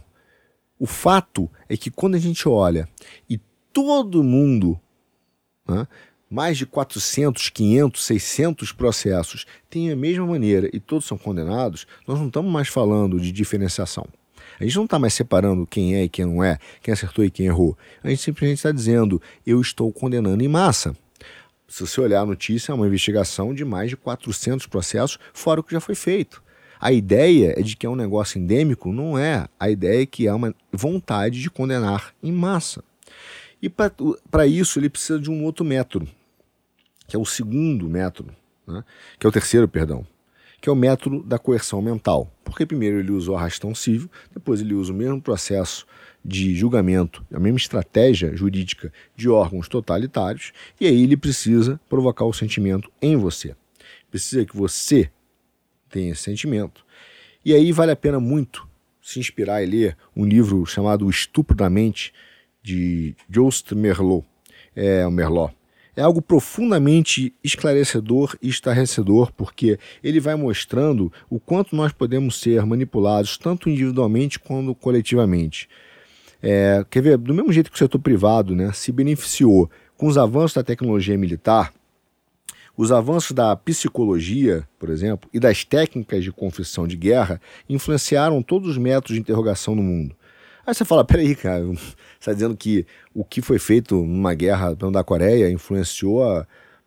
O fato é que quando a gente olha e todo mundo né, mais de 400, 500, 600 processos têm a mesma maneira e todos são condenados, nós não estamos mais falando de diferenciação. A gente não está mais separando quem é e quem não é, quem acertou e quem errou. A gente simplesmente está dizendo, eu estou condenando em massa. Se você olhar a notícia, é uma investigação de mais de 400 processos, fora o que já foi feito. A ideia é de que é um negócio endêmico, não é. A ideia é que há uma vontade de condenar em massa. E para isso ele precisa de um outro método, que é o segundo método, né? que é o terceiro, perdão, que é o método da coerção mental. Porque primeiro ele usa o arrastão civil, depois ele usa o mesmo processo de julgamento, a mesma estratégia jurídica de órgãos totalitários, e aí ele precisa provocar o sentimento em você. Precisa que você tenha esse sentimento. E aí vale a pena muito se inspirar e ler um livro chamado O Estupro da Mente, de Jost Merlot. É, o Merlot é algo profundamente esclarecedor e estarrecedor, porque ele vai mostrando o quanto nós podemos ser manipulados, tanto individualmente quanto coletivamente. É, quer ver, do mesmo jeito que o setor privado né, se beneficiou com os avanços da tecnologia militar, os avanços da psicologia, por exemplo, e das técnicas de confissão de guerra influenciaram todos os métodos de interrogação no mundo. Aí você fala, peraí, cara, você está dizendo que o que foi feito numa guerra da Coreia influenciou a,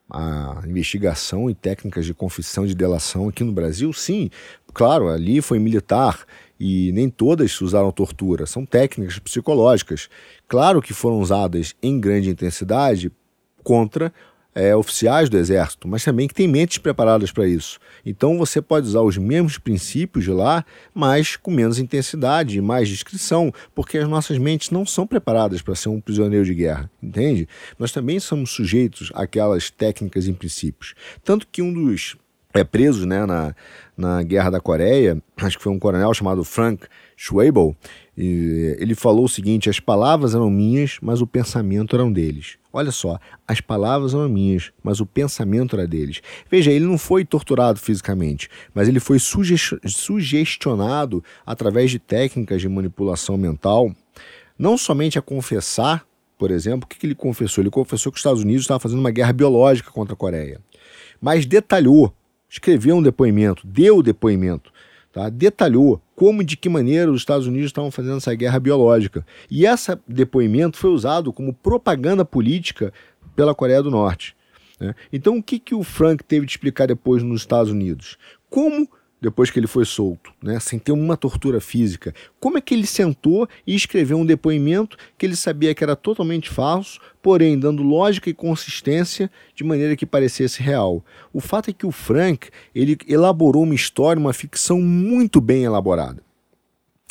a investigação e técnicas de confissão de delação aqui no Brasil? Sim, claro, ali foi militar e nem todas usaram tortura, são técnicas psicológicas. Claro que foram usadas em grande intensidade contra é, oficiais do Exército, mas também que têm mentes preparadas para isso. Então você pode usar os mesmos princípios de lá, mas com menos intensidade e mais discrição, porque as nossas mentes não são preparadas para ser um prisioneiro de guerra, entende? Nós também somos sujeitos àquelas técnicas e princípios. Tanto que um dos é, presos né, na, na Guerra da Coreia, acho que foi um coronel chamado Frank Schwabel, e ele falou o seguinte: as palavras eram minhas, mas o pensamento era deles. Olha só, as palavras eram minhas, mas o pensamento era deles. Veja, ele não foi torturado fisicamente, mas ele foi sugestionado através de técnicas de manipulação mental, não somente a confessar, por exemplo, o que, que ele confessou? Ele confessou que os Estados Unidos estavam fazendo uma guerra biológica contra a Coreia, mas detalhou, escreveu um depoimento, deu o depoimento tá? detalhou como e de que maneira os Estados Unidos estavam fazendo essa guerra biológica. E esse depoimento foi usado como propaganda política pela Coreia do Norte. Né? Então, o que, que o Frank teve de explicar depois nos Estados Unidos? Como depois que ele foi solto, né, sem ter uma tortura física. Como é que ele sentou e escreveu um depoimento que ele sabia que era totalmente falso, porém dando lógica e consistência de maneira que parecesse real? O fato é que o Frank ele elaborou uma história, uma ficção muito bem elaborada.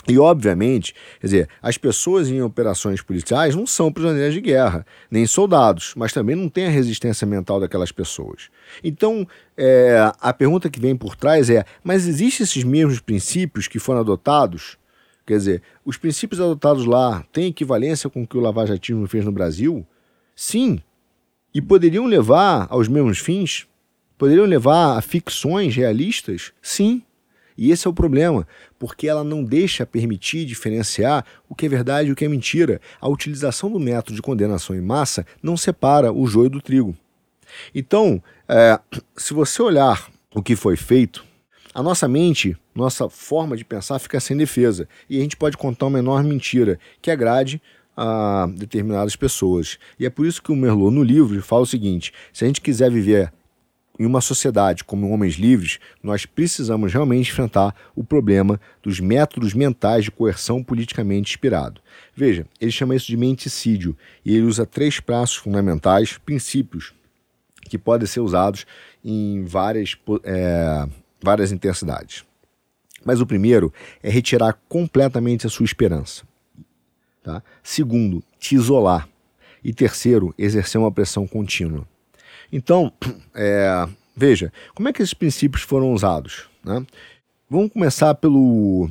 E, obviamente, quer dizer, as pessoas em operações policiais não são prisioneiras de guerra, nem soldados, mas também não tem a resistência mental daquelas pessoas. Então, é, a pergunta que vem por trás é: mas existem esses mesmos princípios que foram adotados Quer dizer, os princípios adotados lá têm equivalência com o que o lavajatismo fez no Brasil? Sim. E poderiam levar aos mesmos fins? Poderiam levar a ficções realistas? Sim. E esse é o problema, porque ela não deixa permitir diferenciar o que é verdade e o que é mentira. A utilização do método de condenação em massa não separa o joio do trigo. Então, é, se você olhar o que foi feito, a nossa mente, nossa forma de pensar fica sem defesa. E a gente pode contar uma enorme mentira que agrade a determinadas pessoas. E é por isso que o Merlot, no livro, fala o seguinte: se a gente quiser viver em uma sociedade como homens livres, nós precisamos realmente enfrentar o problema dos métodos mentais de coerção politicamente inspirado. Veja, ele chama isso de menticídio e ele usa três prazos fundamentais, princípios, que podem ser usados em várias, é, várias intensidades. Mas o primeiro é retirar completamente a sua esperança. Tá? Segundo, te isolar. E terceiro, exercer uma pressão contínua. Então, é, veja, como é que esses princípios foram usados? Né? Vamos começar pelo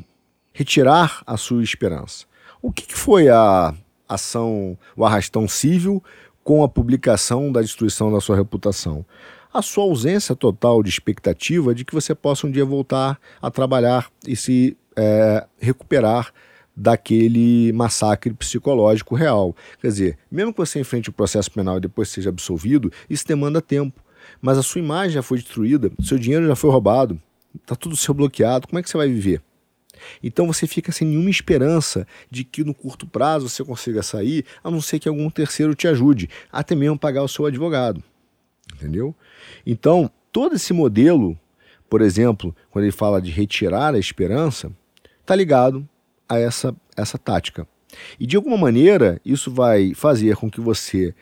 retirar a sua esperança. O que, que foi a ação, o arrastão civil com a publicação da destruição da sua reputação? A sua ausência total de expectativa de que você possa um dia voltar a trabalhar e se é, recuperar daquele massacre psicológico real. Quer dizer, mesmo que você enfrente o processo penal e depois seja absolvido, isso demanda tempo. Mas a sua imagem já foi destruída, seu dinheiro já foi roubado, está tudo seu bloqueado, como é que você vai viver? Então você fica sem nenhuma esperança de que no curto prazo você consiga sair, a não ser que algum terceiro te ajude, até mesmo pagar o seu advogado. Entendeu? Então, todo esse modelo, por exemplo, quando ele fala de retirar a esperança, está ligado a essa, essa tática. E de alguma maneira, isso vai fazer com que você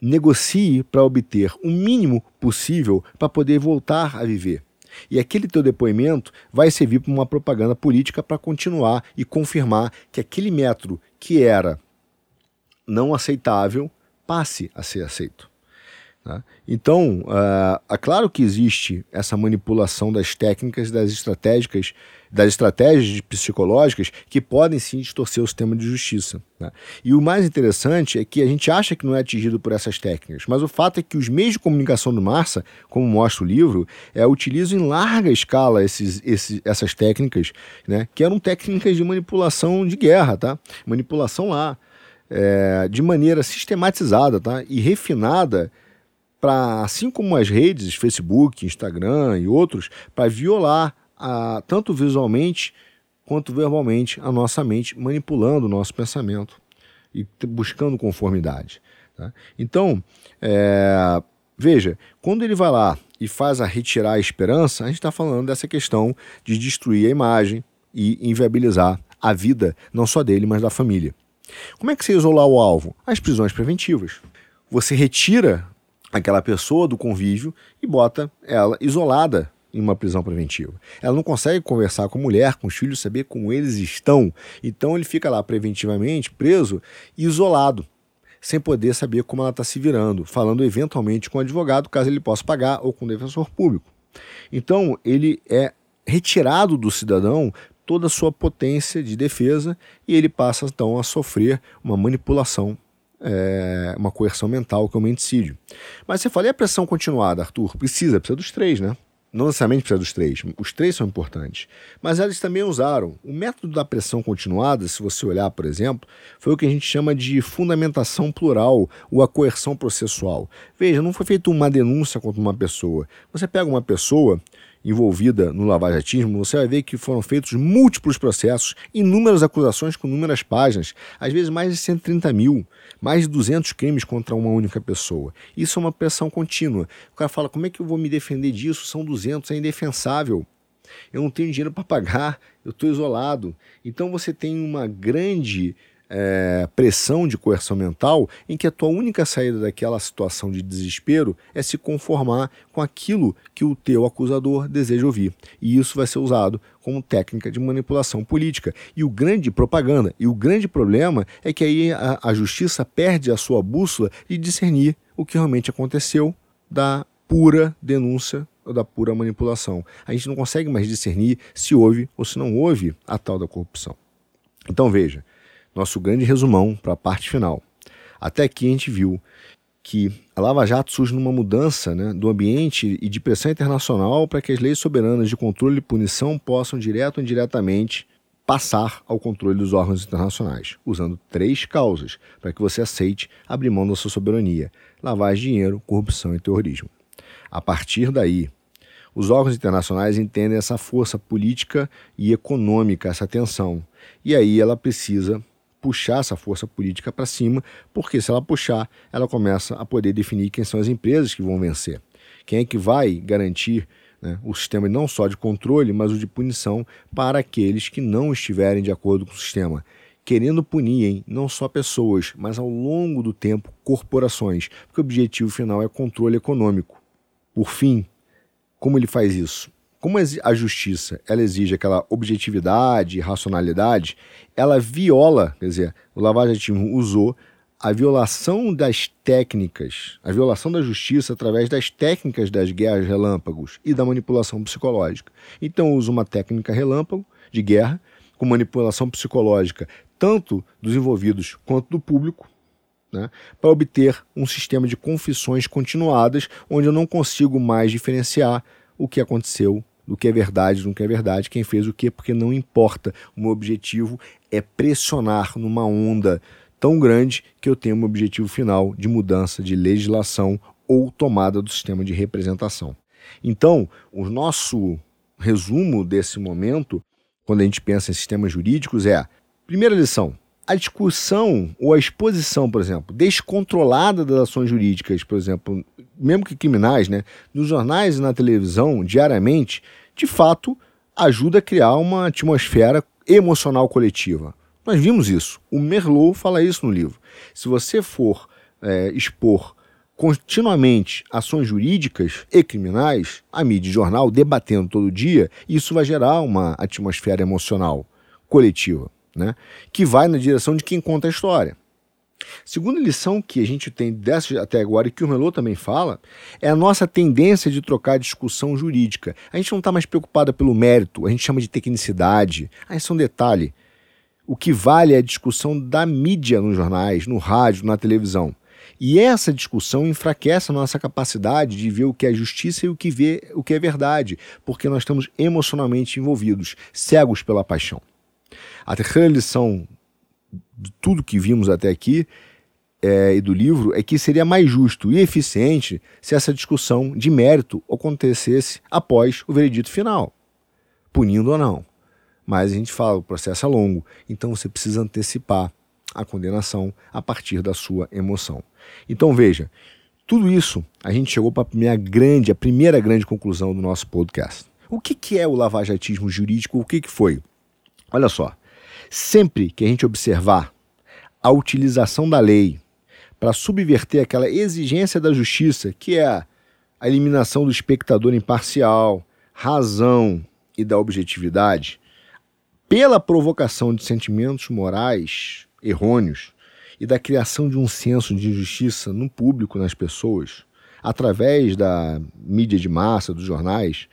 negocie para obter o mínimo possível para poder voltar a viver. E aquele teu depoimento vai servir para uma propaganda política para continuar e confirmar que aquele método que era não aceitável passe a ser aceito. Tá? Então, uh, é claro que existe essa manipulação das técnicas, das estratégicas, das estratégias psicológicas que podem sim distorcer o sistema de justiça. Né? E o mais interessante é que a gente acha que não é atingido por essas técnicas, mas o fato é que os meios de comunicação do Marça, como mostra o livro, é, utilizam em larga escala esses, esses, essas técnicas, né? que eram técnicas de manipulação de guerra, tá? manipulação lá, é, de maneira sistematizada tá? e refinada para, assim como as redes, Facebook, Instagram e outros, para violar a, tanto visualmente quanto verbalmente a nossa mente, manipulando o nosso pensamento e buscando conformidade. Tá? Então, é, veja, quando ele vai lá e faz a retirar a esperança, a gente está falando dessa questão de destruir a imagem e inviabilizar a vida, não só dele, mas da família. Como é que você isolar o alvo? As prisões preventivas. Você retira aquela pessoa do convívio e bota ela isolada em uma prisão preventiva. Ela não consegue conversar com a mulher, com os filhos, saber como eles estão. Então ele fica lá preventivamente preso, isolado, sem poder saber como ela está se virando, falando eventualmente com o advogado, caso ele possa pagar, ou com o defensor público. Então ele é retirado do cidadão toda a sua potência de defesa e ele passa então a sofrer uma manipulação é, uma coerção mental, que é o menticídio. Mas você fala, e a pressão continuada, Arthur? Precisa, precisa dos três, né? Não necessariamente precisa dos três, os três são importantes. Mas eles também usaram. O método da pressão continuada, se você olhar, por exemplo, foi o que a gente chama de fundamentação plural, ou a coerção processual. Veja, não foi feita uma denúncia contra uma pessoa. Você pega uma pessoa envolvida no lavajatismo, você vai ver que foram feitos múltiplos processos, inúmeras acusações com inúmeras páginas, às vezes mais de 130 mil, mais de 200 crimes contra uma única pessoa. Isso é uma pressão contínua. O cara fala: como é que eu vou me defender disso? São 200, é indefensável. Eu não tenho dinheiro para pagar, eu estou isolado. Então você tem uma grande é, pressão de coerção mental em que a tua única saída daquela situação de desespero é se conformar com aquilo que o teu acusador deseja ouvir. E isso vai ser usado como técnica de manipulação política. E o grande propaganda, e o grande problema é que aí a, a justiça perde a sua bússola de discernir o que realmente aconteceu da pura denúncia ou da pura manipulação. A gente não consegue mais discernir se houve ou se não houve a tal da corrupção. Então veja, nosso grande resumão para a parte final. Até aqui a gente viu que a Lava Jato surge numa mudança né, do ambiente e de pressão internacional para que as leis soberanas de controle e punição possam, direto ou indiretamente, passar ao controle dos órgãos internacionais, usando três causas para que você aceite abrir mão da sua soberania: lavagem de dinheiro, corrupção e terrorismo. A partir daí, os órgãos internacionais entendem essa força política e econômica, essa tensão, e aí ela precisa puxar essa força política para cima, porque se ela puxar, ela começa a poder definir quem são as empresas que vão vencer. Quem é que vai garantir né, o sistema não só de controle, mas o de punição para aqueles que não estiverem de acordo com o sistema. Querendo punir hein, não só pessoas, mas ao longo do tempo corporações, porque o objetivo final é controle econômico. Por fim, como ele faz isso? Como a justiça ela exige aquela objetividade racionalidade, ela viola, quer dizer, o lavajatismo usou a violação das técnicas, a violação da justiça através das técnicas das guerras relâmpagos e da manipulação psicológica. Então usa uma técnica relâmpago de guerra com manipulação psicológica tanto dos envolvidos quanto do público, né, para obter um sistema de confissões continuadas, onde eu não consigo mais diferenciar o que aconteceu do que é verdade, do que é verdade, quem fez o que, porque não importa. O meu objetivo é pressionar numa onda tão grande que eu tenho um objetivo final de mudança de legislação ou tomada do sistema de representação. Então, o nosso resumo desse momento, quando a gente pensa em sistemas jurídicos, é: primeira lição, a discussão ou a exposição, por exemplo, descontrolada das ações jurídicas, por exemplo, mesmo que criminais, né, nos jornais e na televisão, diariamente, de fato ajuda a criar uma atmosfera emocional coletiva. Nós vimos isso. O Merlot fala isso no livro. Se você for é, expor continuamente ações jurídicas e criminais, a mídia e jornal debatendo todo dia, isso vai gerar uma atmosfera emocional coletiva né? que vai na direção de quem conta a história. Segunda lição que a gente tem dessa até agora e que o Melô também fala é a nossa tendência de trocar discussão jurídica. A gente não está mais preocupada pelo mérito, a gente chama de tecnicidade. Ah, isso é um detalhe. O que vale é a discussão da mídia nos jornais, no rádio, na televisão. E essa discussão enfraquece a nossa capacidade de ver o que é justiça e o que, vê, o que é verdade, porque nós estamos emocionalmente envolvidos, cegos pela paixão. A terceira lição de tudo que vimos até aqui é, e do livro é que seria mais justo e eficiente se essa discussão de mérito acontecesse após o veredito final, punindo ou não. Mas a gente fala, o processo é longo, então você precisa antecipar a condenação a partir da sua emoção. Então veja, tudo isso a gente chegou para a primeira grande, a primeira grande conclusão do nosso podcast. O que, que é o lavajatismo jurídico? O que, que foi? Olha só, sempre que a gente observar a utilização da lei para subverter aquela exigência da justiça, que é a eliminação do espectador imparcial, razão e da objetividade, pela provocação de sentimentos morais errôneos e da criação de um senso de injustiça no público, nas pessoas, através da mídia de massa, dos jornais,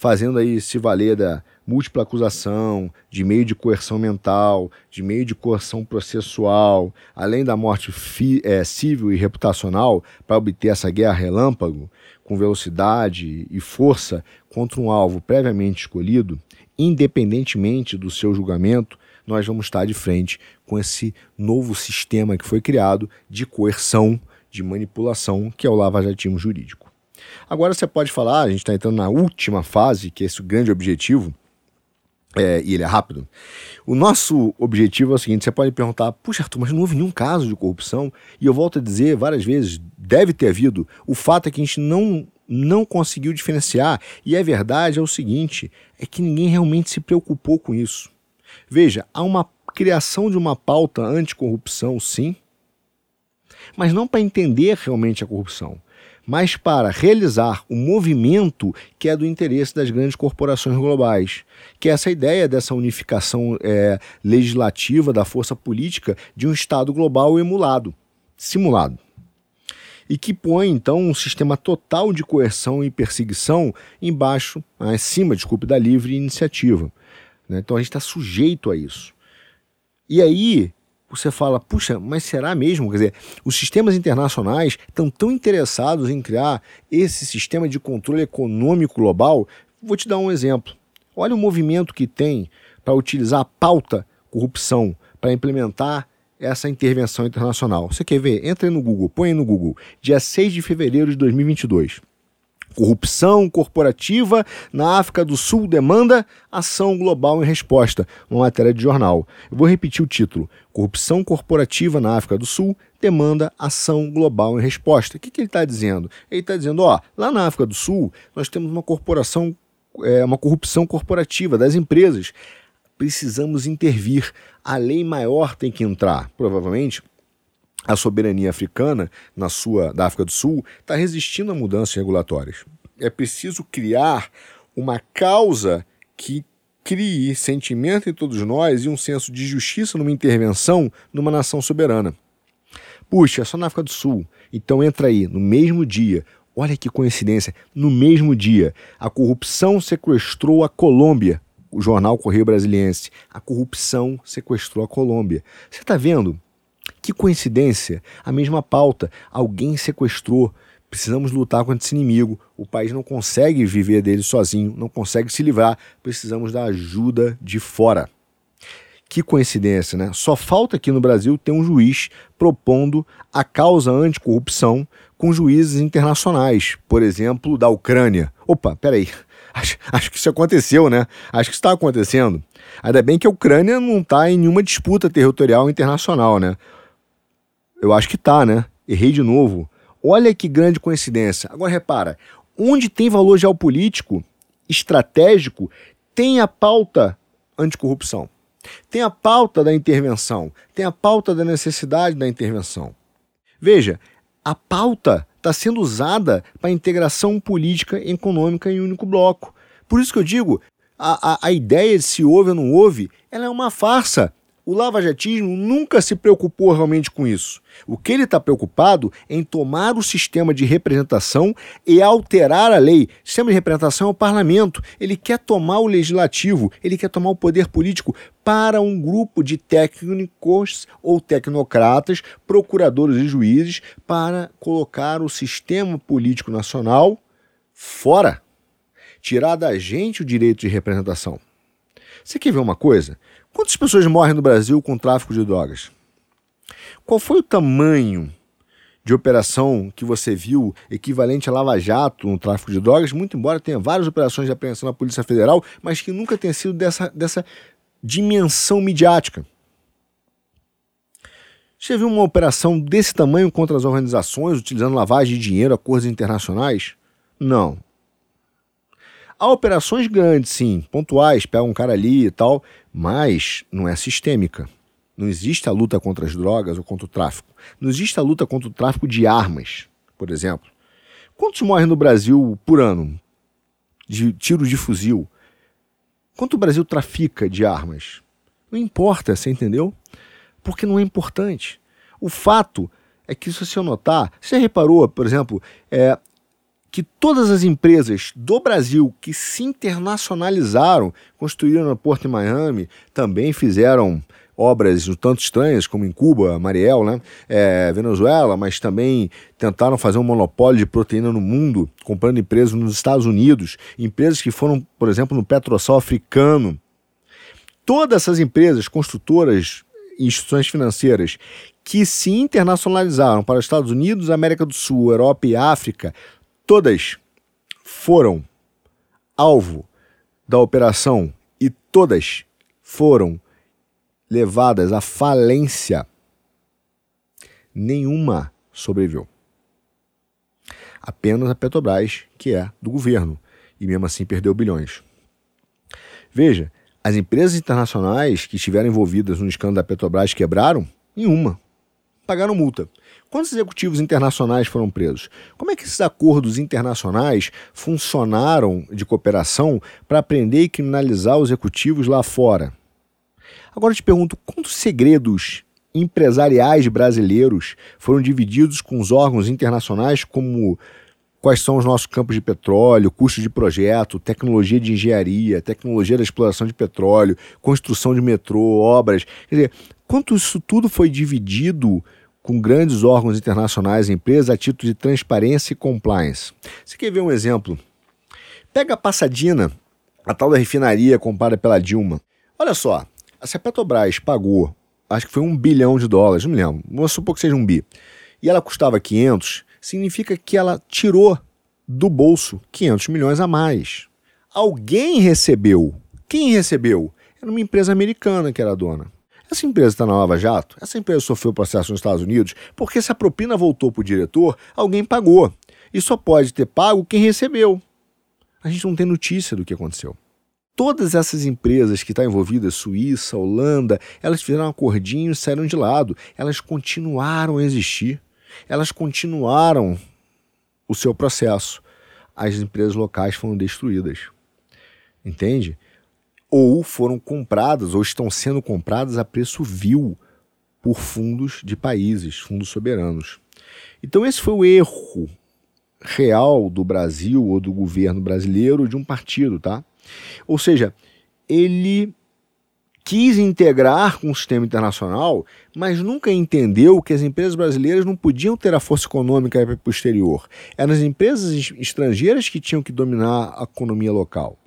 fazendo aí se valer da múltipla acusação, de meio de coerção mental, de meio de coerção processual, além da morte fi, é, civil e reputacional, para obter essa guerra relâmpago, com velocidade e força contra um alvo previamente escolhido, independentemente do seu julgamento, nós vamos estar de frente com esse novo sistema que foi criado de coerção, de manipulação, que é o lavajatismo jurídico. Agora você pode falar, a gente está entrando na última fase, que é esse grande objetivo, é, e ele é rápido. O nosso objetivo é o seguinte: você pode perguntar, puxa, Arthur, mas não houve nenhum caso de corrupção? E eu volto a dizer várias vezes: deve ter havido. O fato é que a gente não, não conseguiu diferenciar. E a verdade é o seguinte: é que ninguém realmente se preocupou com isso. Veja, há uma criação de uma pauta anticorrupção, sim, mas não para entender realmente a corrupção mas para realizar o movimento que é do interesse das grandes corporações globais, que é essa ideia dessa unificação é, legislativa da força política de um Estado global emulado, simulado. E que põe, então, um sistema total de coerção e perseguição embaixo, acima, desculpe, da livre iniciativa. Né? Então a gente está sujeito a isso. E aí você fala, puxa, mas será mesmo? Quer dizer, os sistemas internacionais estão tão interessados em criar esse sistema de controle econômico global. Vou te dar um exemplo. Olha o movimento que tem para utilizar a pauta corrupção para implementar essa intervenção internacional. Você quer ver? Entra no Google, põe no Google, dia 6 de fevereiro de 2022. Corrupção corporativa na África do Sul demanda ação global em resposta. Uma matéria de jornal. Eu vou repetir o título: Corrupção corporativa na África do Sul demanda ação global em resposta. O que, que ele está dizendo? Ele está dizendo: ó, lá na África do Sul nós temos uma corporação, é, uma corrupção corporativa das empresas. Precisamos intervir. A lei maior tem que entrar. Provavelmente a soberania africana, na sua da África do Sul, está resistindo a mudanças regulatórias. É preciso criar uma causa que crie sentimento em todos nós e um senso de justiça numa intervenção numa nação soberana. Puxa, é só na África do Sul. Então entra aí, no mesmo dia. Olha que coincidência, no mesmo dia, a corrupção sequestrou a Colômbia. O jornal Correio Brasiliense. A corrupção sequestrou a Colômbia. Você está vendo? Que coincidência! A mesma pauta. Alguém sequestrou. Precisamos lutar contra esse inimigo. O país não consegue viver dele sozinho, não consegue se livrar. Precisamos da ajuda de fora. Que coincidência, né? Só falta aqui no Brasil ter um juiz propondo a causa anticorrupção com juízes internacionais, por exemplo, da Ucrânia. Opa, peraí. Acho, acho que isso aconteceu, né? Acho que está acontecendo. Ainda bem que a Ucrânia não está em nenhuma disputa territorial internacional, né? Eu acho que tá, né? Errei de novo. Olha que grande coincidência. Agora repara, onde tem valor geopolítico, estratégico, tem a pauta anticorrupção. Tem a pauta da intervenção, tem a pauta da necessidade da intervenção. Veja, a pauta está sendo usada para integração política e econômica em um único bloco. Por isso que eu digo, a, a, a ideia de se ouve ou não ouve, ela é uma farsa. O lavajatismo nunca se preocupou realmente com isso. O que ele está preocupado é em tomar o sistema de representação e alterar a lei. O sistema de representação é o parlamento. Ele quer tomar o legislativo, ele quer tomar o poder político para um grupo de técnicos ou tecnocratas, procuradores e juízes, para colocar o sistema político nacional fora. Tirar da gente o direito de representação. Você quer ver uma coisa? Quantas pessoas morrem no Brasil com tráfico de drogas? Qual foi o tamanho de operação que você viu equivalente a Lava Jato no tráfico de drogas? Muito embora tenha várias operações de apreensão na Polícia Federal, mas que nunca tenha sido dessa, dessa dimensão midiática. Você viu uma operação desse tamanho contra as organizações, utilizando lavagem de dinheiro, acordos internacionais? Não, Há operações grandes, sim, pontuais, pega um cara ali e tal, mas não é sistêmica. Não existe a luta contra as drogas ou contra o tráfico. Não existe a luta contra o tráfico de armas, por exemplo. Quantos morrem no Brasil por ano de tiros de fuzil? Quanto o Brasil trafica de armas? Não importa, você entendeu? Porque não é importante. O fato é que, se você notar, você reparou, por exemplo, é, que todas as empresas do Brasil que se internacionalizaram, construíram no Porto em Miami, também fizeram obras um tanto estranhas, como em Cuba, Mariel, né? É, Venezuela, mas também tentaram fazer um monopólio de proteína no mundo, comprando empresas nos Estados Unidos, empresas que foram, por exemplo, no petrosal africano. Todas essas empresas, construtoras instituições financeiras que se internacionalizaram para os Estados Unidos, América do Sul, Europa e África, todas foram alvo da operação e todas foram levadas à falência. Nenhuma sobreviveu. Apenas a Petrobras, que é do governo, e mesmo assim perdeu bilhões. Veja, as empresas internacionais que estiveram envolvidas no escândalo da Petrobras quebraram? Nenhuma. Pagaram multa. Quantos executivos internacionais foram presos? Como é que esses acordos internacionais funcionaram de cooperação para prender e criminalizar os executivos lá fora? Agora eu te pergunto, quantos segredos empresariais brasileiros foram divididos com os órgãos internacionais como quais são os nossos campos de petróleo, custo de projeto, tecnologia de engenharia, tecnologia da exploração de petróleo, construção de metrô, obras. Quer dizer, quanto isso tudo foi dividido com grandes órgãos internacionais e empresas a título de transparência e compliance. Você quer ver um exemplo? Pega a Passadina, a tal da refinaria comprada pela Dilma. Olha só, se a Petrobras pagou, acho que foi um bilhão de dólares, não me lembro, vamos supor que seja um bi, e ela custava 500, significa que ela tirou do bolso 500 milhões a mais. Alguém recebeu. Quem recebeu? Era uma empresa americana que era dona. Essa empresa está na Lava Jato? Essa empresa sofreu processo nos Estados Unidos? Porque se a propina voltou para o diretor, alguém pagou. E só pode ter pago quem recebeu. A gente não tem notícia do que aconteceu. Todas essas empresas que estão envolvidas, Suíça, Holanda, elas fizeram um acordinho e saíram de lado. Elas continuaram a existir. Elas continuaram o seu processo. As empresas locais foram destruídas. Entende? Ou foram compradas, ou estão sendo compradas a preço vil por fundos de países, fundos soberanos. Então, esse foi o erro real do Brasil ou do governo brasileiro de um partido, tá? Ou seja, ele quis integrar com o sistema internacional, mas nunca entendeu que as empresas brasileiras não podiam ter a força econômica para o exterior. Eram as empresas estrangeiras que tinham que dominar a economia local.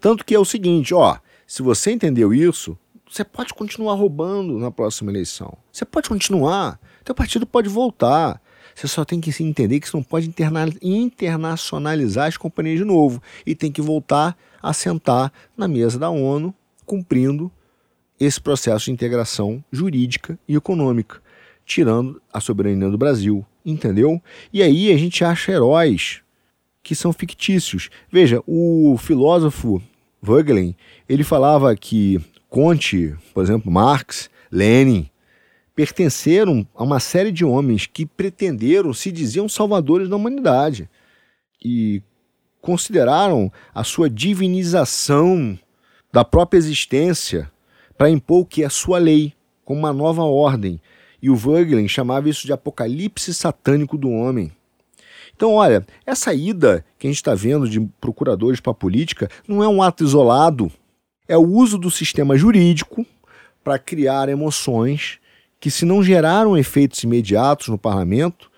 Tanto que é o seguinte, ó, se você entendeu isso, você pode continuar roubando na próxima eleição. Você pode continuar, teu partido pode voltar. Você só tem que entender que você não pode internacionalizar as companhias de novo e tem que voltar a sentar na mesa da ONU cumprindo esse processo de integração jurídica e econômica, tirando a soberania do Brasil, entendeu? E aí a gente acha heróis que são fictícios. Veja, o filósofo Vogelin, ele falava que Conte, por exemplo, Marx, Lenin, pertenceram a uma série de homens que pretenderam, se diziam salvadores da humanidade e consideraram a sua divinização da própria existência para impor o que é a sua lei, como uma nova ordem. E o Vogelin chamava isso de apocalipse satânico do homem. Então, olha, essa ida que a gente está vendo de procuradores para a política não é um ato isolado, é o uso do sistema jurídico para criar emoções que, se não geraram efeitos imediatos no parlamento,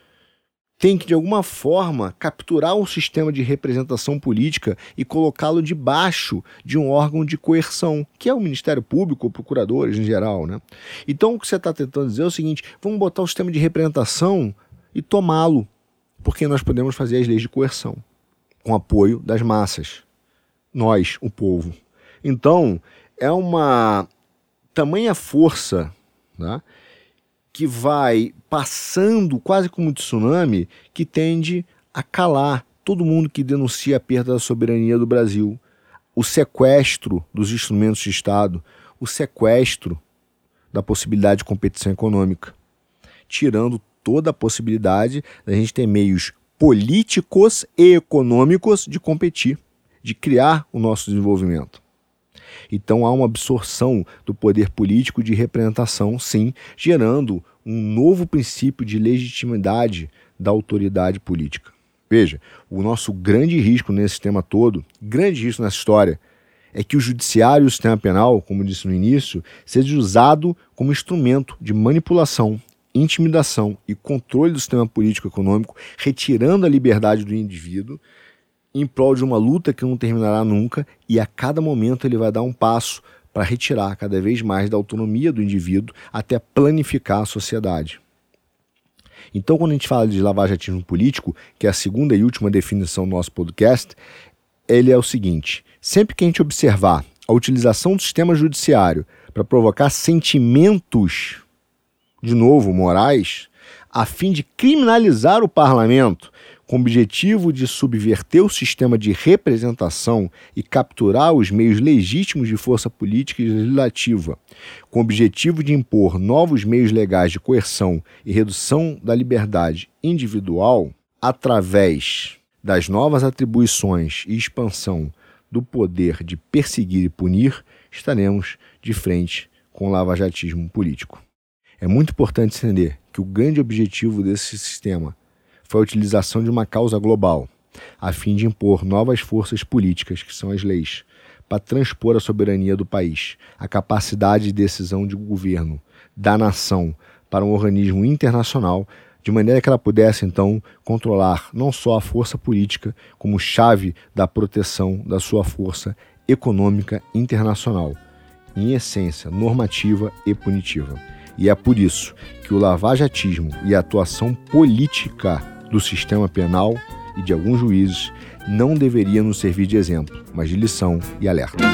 tem que, de alguma forma, capturar o sistema de representação política e colocá-lo debaixo de um órgão de coerção, que é o Ministério Público ou procuradores em geral. Né? Então, o que você está tentando dizer é o seguinte: vamos botar o sistema de representação e tomá-lo, porque nós podemos fazer as leis de coerção, com apoio das massas, nós, o povo. Então, é uma tamanha força. Né? que vai passando quase como um tsunami que tende a calar todo mundo que denuncia a perda da soberania do Brasil, o sequestro dos instrumentos de Estado, o sequestro da possibilidade de competição econômica, tirando toda a possibilidade da gente ter meios políticos e econômicos de competir, de criar o nosso desenvolvimento. Então há uma absorção do poder político de representação, sim, gerando um novo princípio de legitimidade da autoridade política. Veja, o nosso grande risco nesse sistema todo, grande risco nessa história, é que o judiciário e o sistema penal, como disse no início, seja usado como instrumento de manipulação, intimidação e controle do sistema político econômico, retirando a liberdade do indivíduo em prol de uma luta que não terminará nunca e a cada momento ele vai dar um passo para retirar cada vez mais da autonomia do indivíduo até planificar a sociedade. Então, quando a gente fala de lavajatismo político, que é a segunda e última definição do nosso podcast, ele é o seguinte: sempre que a gente observar a utilização do sistema judiciário para provocar sentimentos, de novo, morais, a fim de criminalizar o parlamento com o objetivo de subverter o sistema de representação e capturar os meios legítimos de força política e legislativa, com o objetivo de impor novos meios legais de coerção e redução da liberdade individual através das novas atribuições e expansão do poder de perseguir e punir, estaremos de frente com o lavajatismo político. É muito importante entender que o grande objetivo desse sistema foi a utilização de uma causa global, a fim de impor novas forças políticas, que são as leis, para transpor a soberania do país, a capacidade de decisão de governo da nação para um organismo internacional, de maneira que ela pudesse então controlar não só a força política, como chave da proteção da sua força econômica internacional, em essência normativa e punitiva. E é por isso que o lavajatismo e a atuação política do sistema penal e de alguns juízes não deveria nos servir de exemplo, mas de lição e alerta.